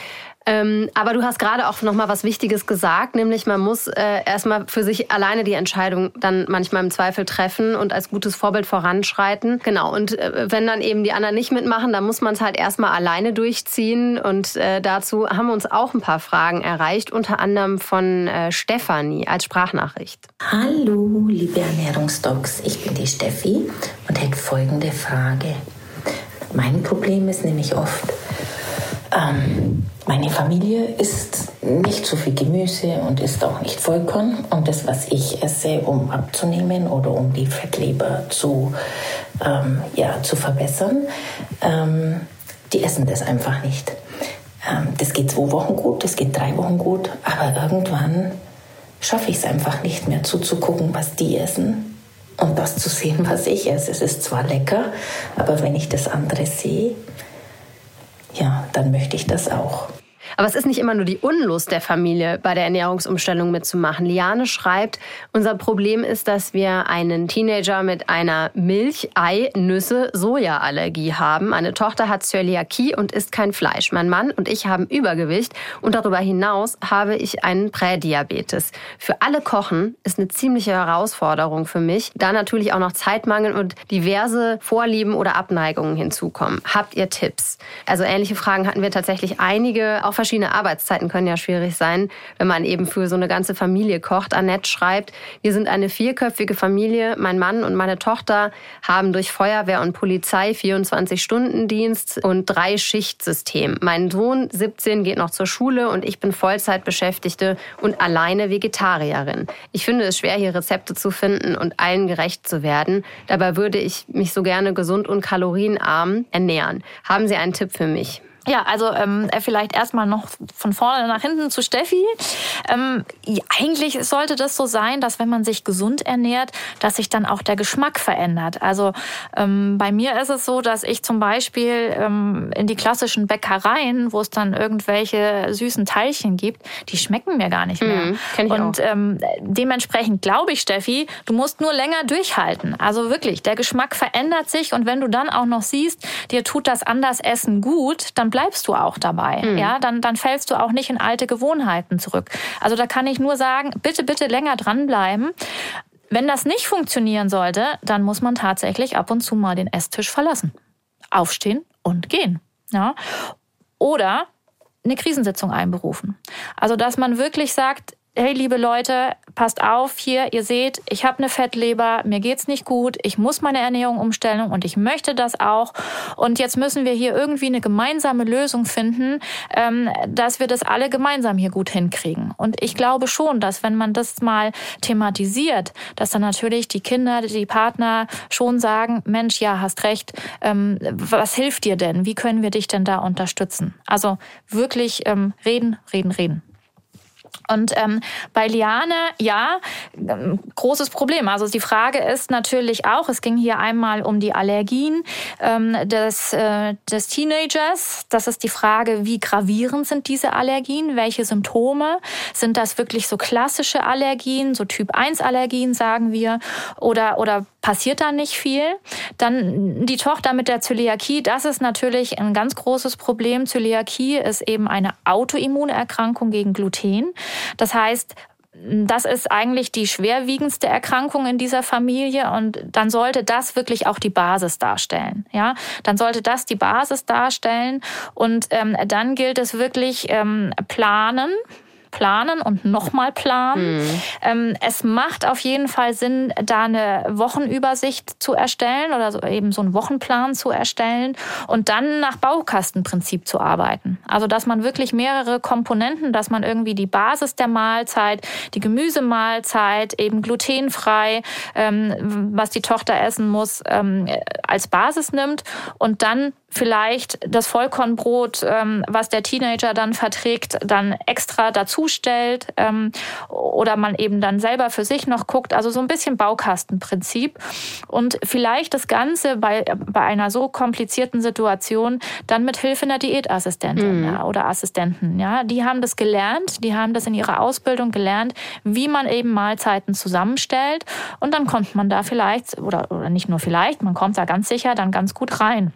Ähm, aber du hast gerade auch noch mal was Wichtiges gesagt, nämlich man muss äh, erstmal für sich alleine die Entscheidung dann manchmal im Zweifel treffen und als gutes Vorbild voranschreiten. Genau. Und äh, wenn dann eben die anderen nicht mitmachen, dann muss man es halt erstmal alleine durchziehen. Und äh, dazu haben uns auch ein paar Fragen erreicht, unter anderem von äh, Stefanie als Sprachnachricht. Hallo, liebe Ernährungsdocs, ich bin die Steffi und hätte folgende Frage. Mein Problem ist nämlich oft, ähm, meine Familie isst nicht so viel Gemüse und isst auch nicht Vollkorn. Und das, was ich esse, um abzunehmen oder um die Fettleber zu, ähm, ja, zu verbessern, ähm, die essen das einfach nicht. Ähm, das geht zwei Wochen gut, das geht drei Wochen gut, aber irgendwann schaffe ich es einfach nicht mehr zuzugucken, was die essen und das zu sehen, was ich esse. Es ist zwar lecker, aber wenn ich das andere sehe, ja, dann möchte ich das auch. Aber es ist nicht immer nur die Unlust der Familie, bei der Ernährungsumstellung mitzumachen. Liane schreibt, unser Problem ist, dass wir einen Teenager mit einer Milch-, Ei-, Nüsse-, Soja-Allergie haben. Eine Tochter hat Zöliakie und isst kein Fleisch. Mein Mann und ich haben Übergewicht und darüber hinaus habe ich einen Prädiabetes. Für alle Kochen ist eine ziemliche Herausforderung für mich, da natürlich auch noch Zeitmangel und diverse Vorlieben oder Abneigungen hinzukommen. Habt ihr Tipps? Also ähnliche Fragen hatten wir tatsächlich einige, auch verschiedene Arbeitszeiten können ja schwierig sein, wenn man eben für so eine ganze Familie kocht. Annette schreibt, wir sind eine vierköpfige Familie. Mein Mann und meine Tochter haben durch Feuerwehr und Polizei 24-Stunden-Dienst und drei Schichtsystem. Mein Sohn 17 geht noch zur Schule und ich bin Vollzeitbeschäftigte und alleine Vegetarierin. Ich finde es schwer, hier Rezepte zu finden und allen gerecht zu werden. Dabei würde ich mich so gerne gesund und kalorienarm ernähren. Haben Sie einen Tipp für mich? Ja, also ähm, äh, vielleicht erstmal noch von vorne nach hinten zu Steffi. Ähm, eigentlich sollte das so sein, dass wenn man sich gesund ernährt, dass sich dann auch der Geschmack verändert. Also ähm, bei mir ist es so, dass ich zum Beispiel ähm, in die klassischen Bäckereien, wo es dann irgendwelche süßen Teilchen gibt, die schmecken mir gar nicht mehr. Mhm, kenn ich Und auch. Ähm, dementsprechend glaube ich, Steffi, du musst nur länger durchhalten. Also wirklich, der Geschmack verändert sich und wenn du dann auch noch siehst, dir tut das anders Essen gut, dann bleibst du auch dabei. Mhm. Ja, dann, dann fällst du auch nicht in alte Gewohnheiten zurück. Also da kann ich nur sagen, bitte, bitte länger dranbleiben. Wenn das nicht funktionieren sollte, dann muss man tatsächlich ab und zu mal den Esstisch verlassen. Aufstehen und gehen. Ja. Oder eine Krisensitzung einberufen. Also, dass man wirklich sagt, hey liebe Leute, passt auf hier, ihr seht, ich habe eine Fettleber, mir geht's nicht gut, ich muss meine Ernährung umstellen und ich möchte das auch. Und jetzt müssen wir hier irgendwie eine gemeinsame Lösung finden, ähm, dass wir das alle gemeinsam hier gut hinkriegen. Und ich glaube schon, dass wenn man das mal thematisiert, dass dann natürlich die Kinder, die Partner schon sagen, Mensch, ja, hast recht, ähm, was hilft dir denn? Wie können wir dich denn da unterstützen? Also wirklich ähm, reden, reden, reden. Und ähm, bei Liane, ja, großes Problem. Also die Frage ist natürlich auch, es ging hier einmal um die Allergien ähm, des, äh, des Teenagers. Das ist die Frage, wie gravierend sind diese Allergien? Welche Symptome? Sind das wirklich so klassische Allergien, so Typ 1 Allergien, sagen wir? Oder, oder passiert da nicht viel? Dann die Tochter mit der Zöliakie, das ist natürlich ein ganz großes Problem. Zöliakie ist eben eine Autoimmunerkrankung gegen Gluten. Das heißt, das ist eigentlich die schwerwiegendste Erkrankung in dieser Familie und dann sollte das wirklich auch die Basis darstellen. Ja, dann sollte das die Basis darstellen und ähm, dann gilt es wirklich ähm, planen, planen und nochmal planen. Mhm. Ähm, es macht auf jeden Fall Sinn, da eine Wochenübersicht zu erstellen oder so, eben so einen Wochenplan zu erstellen und dann nach Baukastenprinzip zu arbeiten. Also dass man wirklich mehrere Komponenten, dass man irgendwie die Basis der Mahlzeit, die Gemüsemahlzeit, eben glutenfrei, ähm, was die Tochter essen muss, ähm, als Basis nimmt und dann vielleicht das Vollkornbrot, ähm, was der Teenager dann verträgt, dann extra dazustellt ähm, oder man eben dann selber für sich noch guckt. Also so ein bisschen Baukastenprinzip und vielleicht das Ganze bei, bei einer so komplizierten Situation dann mit Hilfe einer Diätassistentin mhm. ja, oder Assistenten. Ja, die haben das gelernt, die haben das in ihrer Ausbildung gelernt, wie man eben Mahlzeiten zusammenstellt und dann kommt man da vielleicht oder, oder nicht nur vielleicht, man kommt da ganz sicher dann ganz gut rein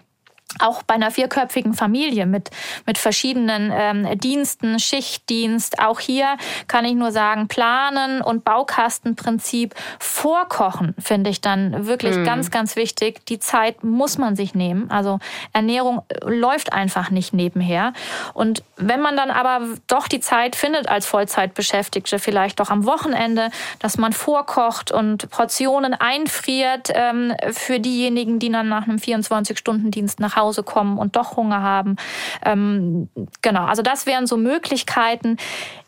auch bei einer vierköpfigen Familie mit, mit verschiedenen ähm, Diensten, Schichtdienst, auch hier kann ich nur sagen, planen und Baukastenprinzip vorkochen finde ich dann wirklich mhm. ganz, ganz wichtig. Die Zeit muss man sich nehmen. Also Ernährung äh, läuft einfach nicht nebenher. Und wenn man dann aber doch die Zeit findet als Vollzeitbeschäftigte, vielleicht doch am Wochenende, dass man vorkocht und Portionen einfriert ähm, für diejenigen, die dann nach einem 24-Stunden-Dienst nach Hause Hause kommen und doch Hunger haben. Ähm, genau, also das wären so Möglichkeiten.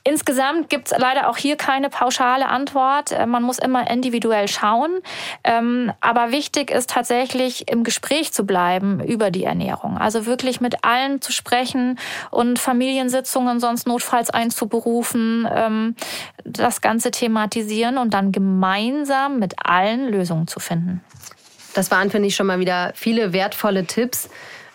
Insgesamt gibt es leider auch hier keine pauschale Antwort. Äh, man muss immer individuell schauen. Ähm, aber wichtig ist tatsächlich im Gespräch zu bleiben über die Ernährung. Also wirklich mit allen zu sprechen und Familiensitzungen sonst notfalls einzuberufen, ähm, das Ganze thematisieren und dann gemeinsam mit allen Lösungen zu finden. Das waren, finde ich, schon mal wieder viele wertvolle Tipps.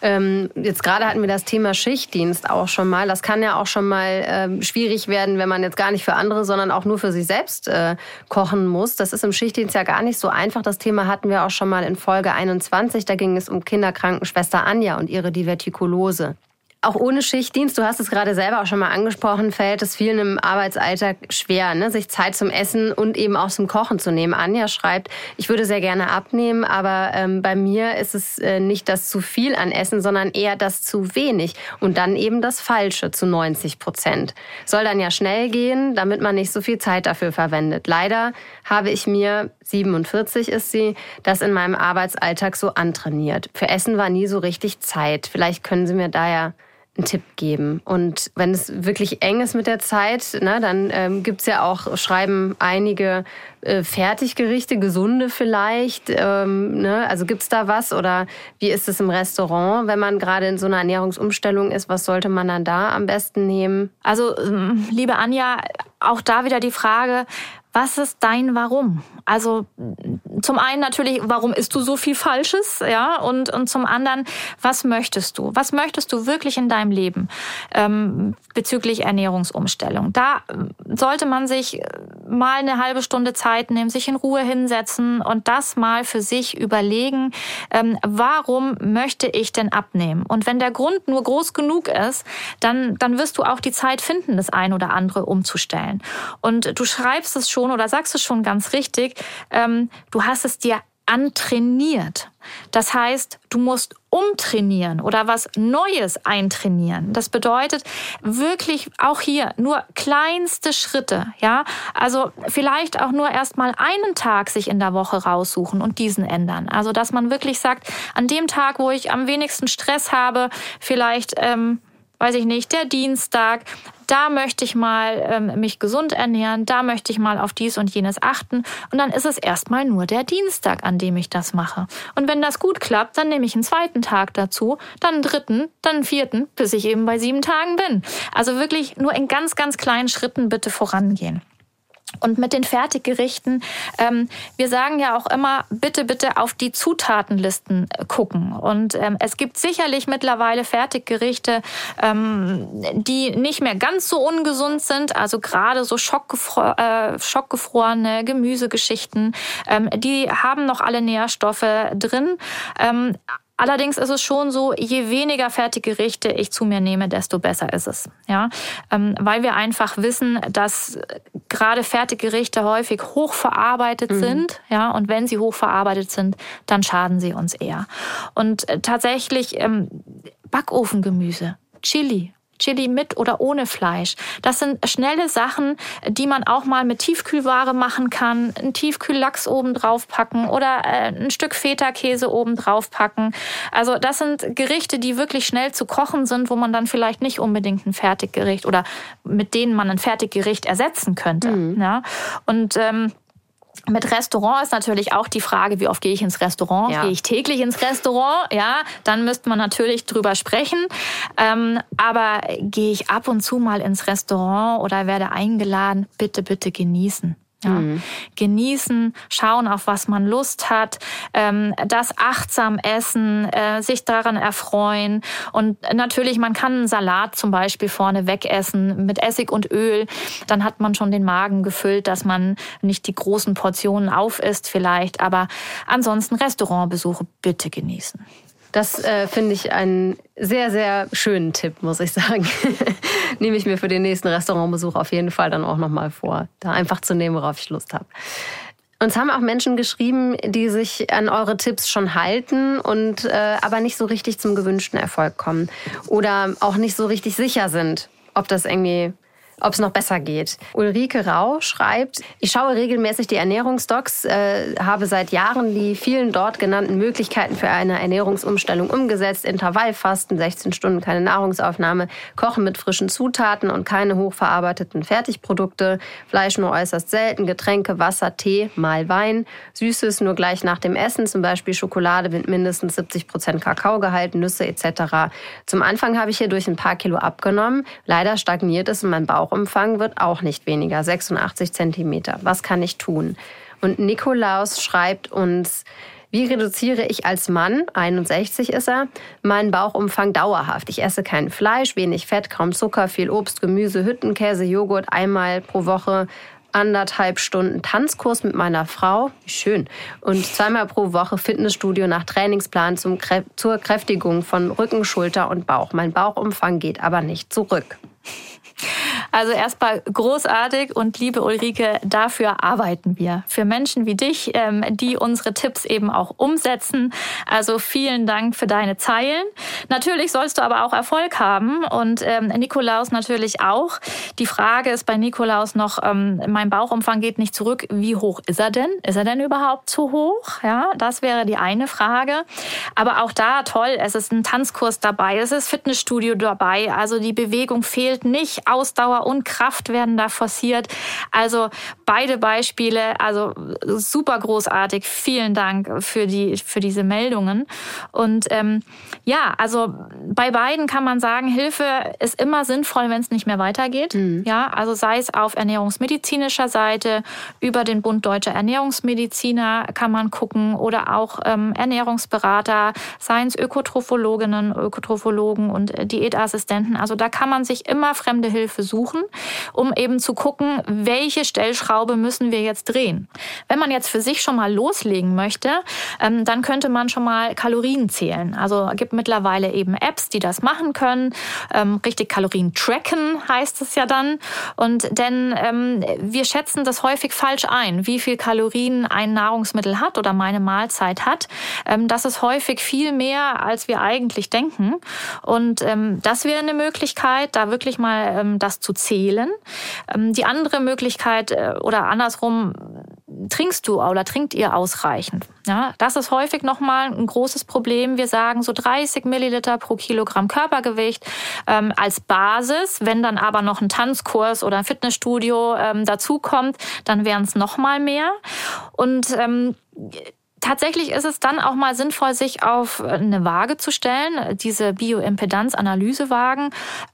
Ähm, jetzt gerade hatten wir das Thema Schichtdienst auch schon mal. Das kann ja auch schon mal ähm, schwierig werden, wenn man jetzt gar nicht für andere, sondern auch nur für sich selbst äh, kochen muss. Das ist im Schichtdienst ja gar nicht so einfach. Das Thema hatten wir auch schon mal in Folge 21. Da ging es um Kinderkrankenschwester Anja und ihre Divertikulose. Auch ohne Schichtdienst, du hast es gerade selber auch schon mal angesprochen, fällt es vielen im Arbeitsalltag schwer, ne? sich Zeit zum Essen und eben auch zum Kochen zu nehmen. Anja schreibt, ich würde sehr gerne abnehmen, aber ähm, bei mir ist es äh, nicht das zu viel an Essen, sondern eher das zu wenig und dann eben das Falsche zu 90 Prozent. Soll dann ja schnell gehen, damit man nicht so viel Zeit dafür verwendet. Leider habe ich mir, 47 ist sie, das in meinem Arbeitsalltag so antrainiert. Für Essen war nie so richtig Zeit. Vielleicht können Sie mir da ja einen Tipp geben. Und wenn es wirklich eng ist mit der Zeit, ne, dann ähm, gibt es ja auch, schreiben einige äh, Fertiggerichte, gesunde vielleicht. Ähm, ne? Also gibt es da was oder wie ist es im Restaurant, wenn man gerade in so einer Ernährungsumstellung ist? Was sollte man dann da am besten nehmen? Also, ähm, liebe Anja, auch da wieder die Frage, was ist dein Warum? Also zum einen natürlich, warum isst du so viel Falsches, ja, und und zum anderen, was möchtest du? Was möchtest du wirklich in deinem Leben ähm, bezüglich Ernährungsumstellung? Da sollte man sich mal eine halbe Stunde Zeit nehmen, sich in Ruhe hinsetzen und das mal für sich überlegen, ähm, warum möchte ich denn abnehmen? Und wenn der Grund nur groß genug ist, dann dann wirst du auch die Zeit finden, das ein oder andere umzustellen. Und du schreibst es schon oder sagst du schon ganz richtig, ähm, du hast es dir antrainiert. Das heißt, du musst umtrainieren oder was Neues eintrainieren. Das bedeutet wirklich auch hier nur kleinste Schritte, ja? Also vielleicht auch nur erstmal einen Tag sich in der Woche raussuchen und diesen ändern. Also dass man wirklich sagt, an dem Tag, wo ich am wenigsten Stress habe, vielleicht ähm, weiß ich nicht, der Dienstag, da möchte ich mal ähm, mich gesund ernähren, da möchte ich mal auf dies und jenes achten. Und dann ist es erstmal nur der Dienstag, an dem ich das mache. Und wenn das gut klappt, dann nehme ich einen zweiten Tag dazu, dann einen dritten, dann einen vierten, bis ich eben bei sieben Tagen bin. Also wirklich nur in ganz, ganz kleinen Schritten bitte vorangehen. Und mit den Fertiggerichten, ähm, wir sagen ja auch immer, bitte, bitte auf die Zutatenlisten äh, gucken. Und ähm, es gibt sicherlich mittlerweile Fertiggerichte, ähm, die nicht mehr ganz so ungesund sind. Also gerade so schockgefro äh, schockgefrorene Gemüsegeschichten, ähm, die haben noch alle Nährstoffe drin. Allerdings ist es schon so, je weniger Fertiggerichte ich zu mir nehme, desto besser ist es. Ja, ähm, weil wir einfach wissen, dass gerade Fertiggerichte häufig hochverarbeitet mhm. sind. Ja, und wenn sie hochverarbeitet sind, dann schaden sie uns eher. Und äh, tatsächlich ähm, Backofengemüse, Chili, Chili mit oder ohne Fleisch. Das sind schnelle Sachen, die man auch mal mit Tiefkühlware machen kann. Ein Tiefkühllachs oben drauf packen oder äh, ein Stück Feta-Käse oben drauf packen. Also das sind Gerichte, die wirklich schnell zu kochen sind, wo man dann vielleicht nicht unbedingt ein Fertiggericht oder mit denen man ein Fertiggericht ersetzen könnte. Mhm. Ja? Und ähm, mit Restaurant ist natürlich auch die Frage, wie oft gehe ich ins Restaurant? Ja. Gehe ich täglich ins Restaurant? Ja, dann müsste man natürlich drüber sprechen. Ähm, aber gehe ich ab und zu mal ins Restaurant oder werde eingeladen? Bitte, bitte genießen. Ja. Mhm. Genießen, schauen, auf was man Lust hat, ähm, das achtsam essen, äh, sich daran erfreuen. Und natürlich, man kann einen Salat zum Beispiel vorne wegessen mit Essig und Öl. Dann hat man schon den Magen gefüllt, dass man nicht die großen Portionen aufisst vielleicht. Aber ansonsten Restaurantbesuche bitte genießen. Das äh, finde ich einen sehr, sehr schönen Tipp, muss ich sagen. Nehme ich mir für den nächsten Restaurantbesuch auf jeden Fall dann auch nochmal vor, da einfach zu nehmen, worauf ich Lust habe. Uns haben auch Menschen geschrieben, die sich an eure Tipps schon halten und äh, aber nicht so richtig zum gewünschten Erfolg kommen oder auch nicht so richtig sicher sind, ob das irgendwie ob es noch besser geht. Ulrike Rau schreibt, ich schaue regelmäßig die Ernährungsdocs, äh, habe seit Jahren die vielen dort genannten Möglichkeiten für eine Ernährungsumstellung umgesetzt. Intervallfasten, 16 Stunden keine Nahrungsaufnahme, Kochen mit frischen Zutaten und keine hochverarbeiteten Fertigprodukte, Fleisch nur äußerst selten, Getränke, Wasser, Tee, mal Wein, Süßes nur gleich nach dem Essen, zum Beispiel Schokolade mit mindestens 70 Prozent Kakaogehalt, Nüsse etc. Zum Anfang habe ich hier durch ein paar Kilo abgenommen. Leider stagniert es und mein Bauch Bauchumfang wird auch nicht weniger, 86 Zentimeter. Was kann ich tun? Und Nikolaus schreibt uns, wie reduziere ich als Mann, 61 ist er, meinen Bauchumfang dauerhaft? Ich esse kein Fleisch, wenig Fett, kaum Zucker, viel Obst, Gemüse, Hüttenkäse, Joghurt, einmal pro Woche anderthalb Stunden Tanzkurs mit meiner Frau, schön, und zweimal pro Woche Fitnessstudio nach Trainingsplan zum, zur Kräftigung von Rücken, Schulter und Bauch. Mein Bauchumfang geht aber nicht zurück. Also erstmal großartig und liebe Ulrike, dafür arbeiten wir. Für Menschen wie dich, ähm, die unsere Tipps eben auch umsetzen. Also vielen Dank für deine Zeilen. Natürlich sollst du aber auch Erfolg haben und ähm, Nikolaus natürlich auch. Die Frage ist bei Nikolaus noch, ähm, mein Bauchumfang geht nicht zurück. Wie hoch ist er denn? Ist er denn überhaupt zu hoch? Ja, das wäre die eine Frage. Aber auch da toll, es ist ein Tanzkurs dabei, es ist Fitnessstudio dabei. Also die Bewegung fehlt nicht. Ausdauer und Kraft werden da forciert. Also beide Beispiele, also super großartig. Vielen Dank für die für diese Meldungen. Und ähm, ja, also bei beiden kann man sagen, Hilfe ist immer sinnvoll, wenn es nicht mehr weitergeht. Mhm. Ja, also sei es auf ernährungsmedizinischer Seite über den Bund Deutscher Ernährungsmediziner kann man gucken oder auch ähm, Ernährungsberater, seien es Ökotrophologinnen, Ökotrophologen und Diätassistenten. Also da kann man sich immer fremde Hilfe suchen, um eben zu gucken, welche Stellschraube müssen wir jetzt drehen. Wenn man jetzt für sich schon mal loslegen möchte, ähm, dann könnte man schon mal Kalorien zählen. Also es gibt mittlerweile eben Apps, die das machen können. Ähm, richtig Kalorien tracken heißt es ja dann. Und denn ähm, wir schätzen das häufig falsch ein, wie viel Kalorien ein Nahrungsmittel hat oder meine Mahlzeit hat. das ist häufig viel mehr, als wir eigentlich denken. Und das wäre eine Möglichkeit, da wirklich mal das zu zählen. Ähm, die andere Möglichkeit äh, oder andersrum, trinkst du oder trinkt ihr ausreichend? Ja, das ist häufig nochmal ein großes Problem. Wir sagen so 30 Milliliter pro Kilogramm Körpergewicht ähm, als Basis. Wenn dann aber noch ein Tanzkurs oder ein Fitnessstudio ähm, dazukommt, dann wären es nochmal mehr. Und ähm, Tatsächlich ist es dann auch mal sinnvoll, sich auf eine Waage zu stellen, diese Bioimpedanz-Analysewagen.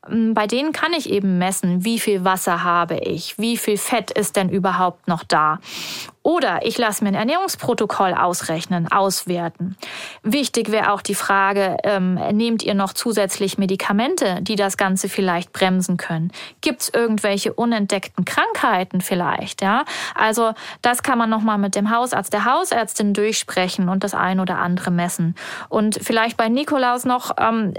Ähm, bei denen kann ich eben messen, wie viel Wasser habe ich, wie viel Fett ist denn überhaupt noch da. Oder ich lasse mir ein Ernährungsprotokoll ausrechnen, auswerten. Wichtig wäre auch die Frage, ähm, nehmt ihr noch zusätzlich Medikamente, die das Ganze vielleicht bremsen können? Gibt es irgendwelche unentdeckten Krankheiten vielleicht? Ja? Also das kann man nochmal mit dem Hausarzt, der Hausärztin durchsprechen und das ein oder andere messen. Und vielleicht bei Nikolaus noch, ähm,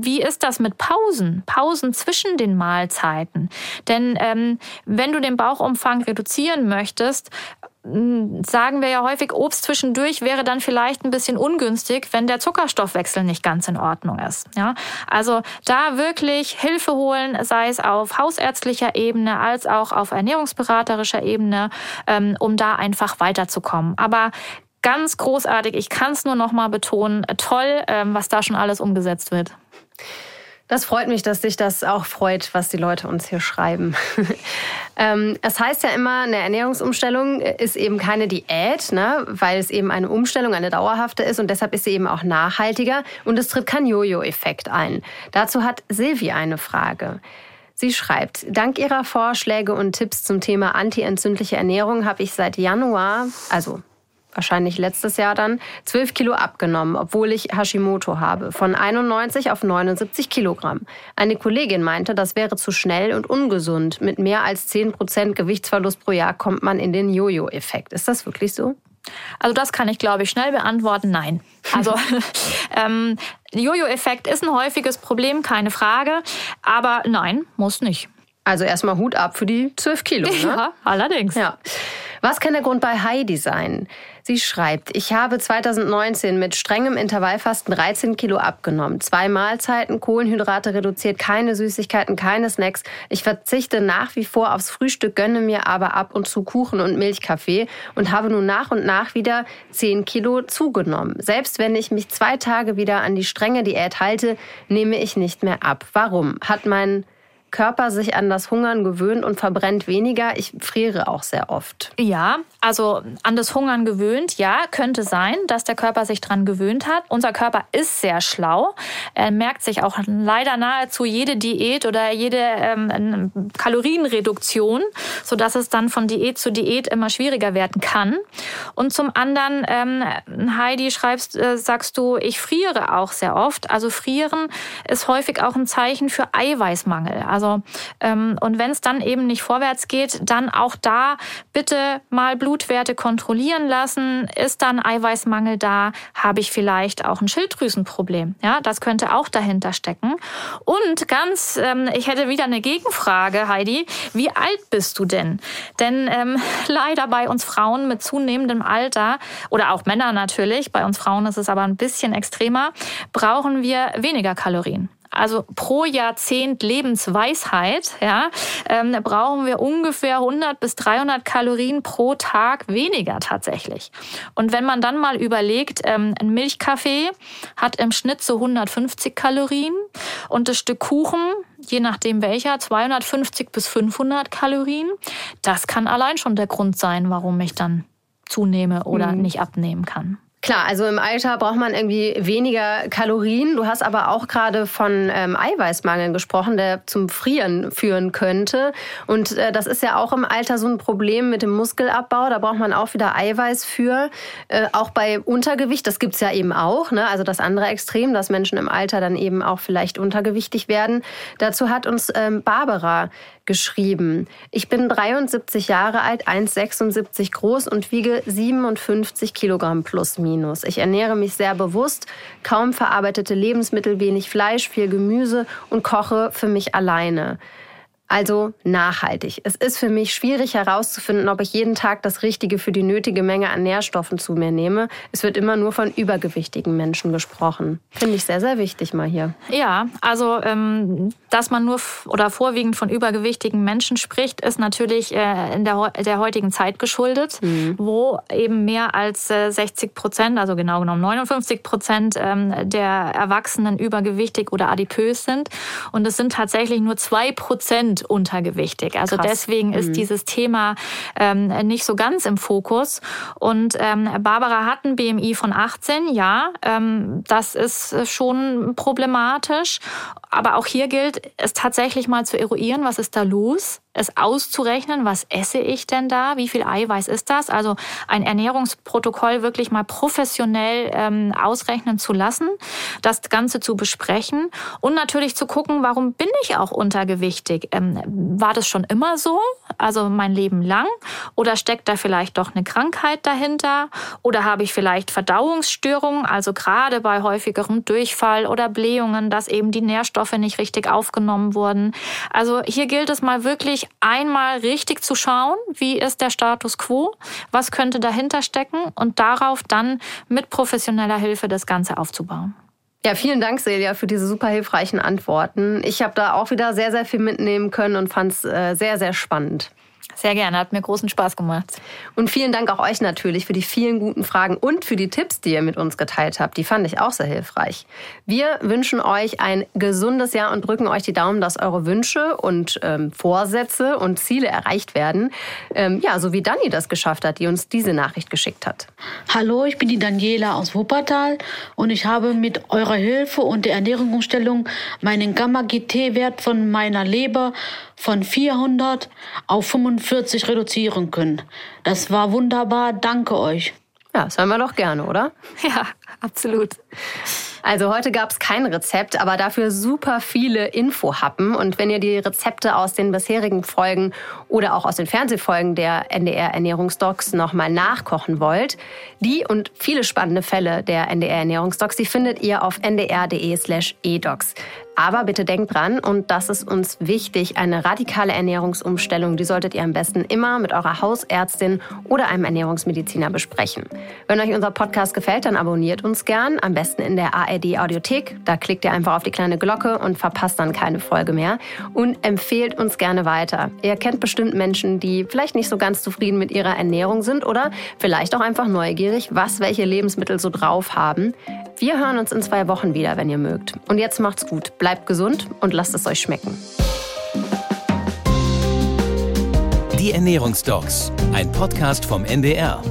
wie ist das mit Pausen? Pausen zwischen den Mahlzeiten. Denn ähm, wenn du den Bauchumfang reduzieren möchtest, sagen wir ja häufig, Obst zwischendurch wäre dann vielleicht ein bisschen ungünstig, wenn der Zuckerstoffwechsel nicht ganz in Ordnung ist. Ja, also da wirklich Hilfe holen, sei es auf hausärztlicher Ebene als auch auf ernährungsberaterischer Ebene, ähm, um da einfach weiterzukommen. Aber ganz großartig, ich kann es nur noch mal betonen, toll, ähm, was da schon alles umgesetzt wird. Das freut mich, dass dich das auch freut, was die Leute uns hier schreiben. ähm, es heißt ja immer, eine Ernährungsumstellung ist eben keine Diät, ne? weil es eben eine Umstellung, eine dauerhafte ist und deshalb ist sie eben auch nachhaltiger und es tritt kein Jojo-Effekt ein. Dazu hat Silvi eine Frage. Sie schreibt, dank ihrer Vorschläge und Tipps zum Thema antientzündliche Ernährung habe ich seit Januar, also wahrscheinlich letztes Jahr dann, 12 Kilo abgenommen, obwohl ich Hashimoto habe, von 91 auf 79 Kilogramm. Eine Kollegin meinte, das wäre zu schnell und ungesund. Mit mehr als 10 Prozent Gewichtsverlust pro Jahr kommt man in den Jojo-Effekt. Ist das wirklich so? Also das kann ich, glaube ich, schnell beantworten. Nein. Also ähm, Jojo-Effekt ist ein häufiges Problem, keine Frage. Aber nein, muss nicht. Also erstmal Hut ab für die 12 Kilo. Ne? Ja, allerdings. Ja. Was kann der Grund bei Heidi sein? Sie schreibt, ich habe 2019 mit strengem Intervallfasten 13 Kilo abgenommen. Zwei Mahlzeiten, Kohlenhydrate reduziert, keine Süßigkeiten, keine Snacks. Ich verzichte nach wie vor aufs Frühstück, gönne mir aber ab und zu Kuchen und Milchkaffee und habe nun nach und nach wieder 10 Kilo zugenommen. Selbst wenn ich mich zwei Tage wieder an die strenge Diät halte, nehme ich nicht mehr ab. Warum? Hat mein Körper sich an das Hungern gewöhnt und verbrennt weniger. Ich friere auch sehr oft. Ja, also an das Hungern gewöhnt, ja, könnte sein, dass der Körper sich dran gewöhnt hat. Unser Körper ist sehr schlau. Er merkt sich auch leider nahezu jede Diät oder jede ähm, Kalorienreduktion, sodass es dann von Diät zu Diät immer schwieriger werden kann. Und zum anderen, ähm, Heidi, schreibst, äh, sagst du, ich friere auch sehr oft. Also frieren ist häufig auch ein Zeichen für Eiweißmangel. Also also ähm, und wenn es dann eben nicht vorwärts geht, dann auch da bitte mal Blutwerte kontrollieren lassen. Ist dann Eiweißmangel da? Habe ich vielleicht auch ein Schilddrüsenproblem? Ja, das könnte auch dahinter stecken. Und ganz, ähm, ich hätte wieder eine Gegenfrage, Heidi. Wie alt bist du denn? Denn ähm, leider bei uns Frauen mit zunehmendem Alter oder auch Männer natürlich, bei uns Frauen ist es aber ein bisschen extremer, brauchen wir weniger Kalorien also pro Jahrzehnt Lebensweisheit, ja, ähm, brauchen wir ungefähr 100 bis 300 Kalorien pro Tag weniger tatsächlich. Und wenn man dann mal überlegt, ähm, ein Milchkaffee hat im Schnitt so 150 Kalorien und das Stück Kuchen, je nachdem welcher, 250 bis 500 Kalorien, das kann allein schon der Grund sein, warum ich dann zunehme oder mhm. nicht abnehmen kann. Klar, also im Alter braucht man irgendwie weniger Kalorien. Du hast aber auch gerade von ähm, Eiweißmangel gesprochen, der zum Frieren führen könnte. Und äh, das ist ja auch im Alter so ein Problem mit dem Muskelabbau. Da braucht man auch wieder Eiweiß für. Äh, auch bei Untergewicht, das gibt's ja eben auch. Ne? Also das andere Extrem, dass Menschen im Alter dann eben auch vielleicht untergewichtig werden. Dazu hat uns ähm, Barbara geschrieben. Ich bin 73 Jahre alt, 1,76 groß und wiege 57 Kilogramm plus minus. Ich ernähre mich sehr bewusst, kaum verarbeitete Lebensmittel, wenig Fleisch, viel Gemüse und koche für mich alleine. Also nachhaltig. Es ist für mich schwierig herauszufinden, ob ich jeden Tag das Richtige für die nötige Menge an Nährstoffen zu mir nehme. Es wird immer nur von übergewichtigen Menschen gesprochen. Finde ich sehr, sehr wichtig mal hier. Ja, also ähm, dass man nur oder vorwiegend von übergewichtigen Menschen spricht, ist natürlich äh, in der, der heutigen Zeit geschuldet, mhm. wo eben mehr als äh, 60 Prozent, also genau genommen 59 Prozent ähm, der Erwachsenen übergewichtig oder adipös sind. Und es sind tatsächlich nur zwei Prozent untergewichtig. Also Krass. deswegen ist mhm. dieses Thema ähm, nicht so ganz im Fokus. Und ähm, Barbara hat ein BMI von 18, ja, ähm, das ist schon problematisch. Aber auch hier gilt es tatsächlich mal zu eruieren, was ist da los es auszurechnen, was esse ich denn da, wie viel Eiweiß ist das? Also ein Ernährungsprotokoll wirklich mal professionell ähm, ausrechnen zu lassen, das Ganze zu besprechen und natürlich zu gucken, warum bin ich auch untergewichtig? Ähm, war das schon immer so, also mein Leben lang? Oder steckt da vielleicht doch eine Krankheit dahinter? Oder habe ich vielleicht Verdauungsstörungen, also gerade bei häufigerem Durchfall oder Blähungen, dass eben die Nährstoffe nicht richtig aufgenommen wurden? Also hier gilt es mal wirklich wirklich einmal richtig zu schauen, wie ist der Status quo, was könnte dahinter stecken und darauf dann mit professioneller Hilfe das Ganze aufzubauen. Ja, vielen Dank, Celia, für diese super hilfreichen Antworten. Ich habe da auch wieder sehr, sehr viel mitnehmen können und fand es äh, sehr, sehr spannend. Sehr gerne, hat mir großen Spaß gemacht. Und vielen Dank auch euch natürlich für die vielen guten Fragen und für die Tipps, die ihr mit uns geteilt habt. Die fand ich auch sehr hilfreich. Wir wünschen euch ein gesundes Jahr und drücken euch die Daumen, dass eure Wünsche und ähm, Vorsätze und Ziele erreicht werden. Ähm, ja, so wie Dani das geschafft hat, die uns diese Nachricht geschickt hat. Hallo, ich bin die Daniela aus Wuppertal und ich habe mit eurer Hilfe und der Ernährungsumstellung meinen Gamma-GT-Wert von meiner Leber von 400 auf 45 reduzieren können. Das war wunderbar. Danke euch. Ja, das hören wir doch gerne, oder? Ja, absolut. Also heute gab es kein Rezept, aber dafür super viele Infohappen. Und wenn ihr die Rezepte aus den bisherigen Folgen oder auch aus den Fernsehfolgen der NDR Ernährungsdocs nochmal nachkochen wollt, die und viele spannende Fälle der NDR Ernährungsdocs, die findet ihr auf ndr.de slash edocs. Aber bitte denkt dran, und das ist uns wichtig, eine radikale Ernährungsumstellung, die solltet ihr am besten immer mit eurer Hausärztin oder einem Ernährungsmediziner besprechen. Wenn euch unser Podcast gefällt, dann abonniert uns gern, am besten in der ARD Audiothek. Da klickt ihr einfach auf die kleine Glocke und verpasst dann keine Folge mehr. Und empfehlt uns gerne weiter. Ihr kennt bestimmt Menschen, die vielleicht nicht so ganz zufrieden mit ihrer Ernährung sind oder vielleicht auch einfach neugierig, was welche Lebensmittel so drauf haben. Wir hören uns in zwei Wochen wieder, wenn ihr mögt. Und jetzt macht's gut. Bleibt gesund und lasst es euch schmecken. Die Ernährungsdocs, ein Podcast vom NDR.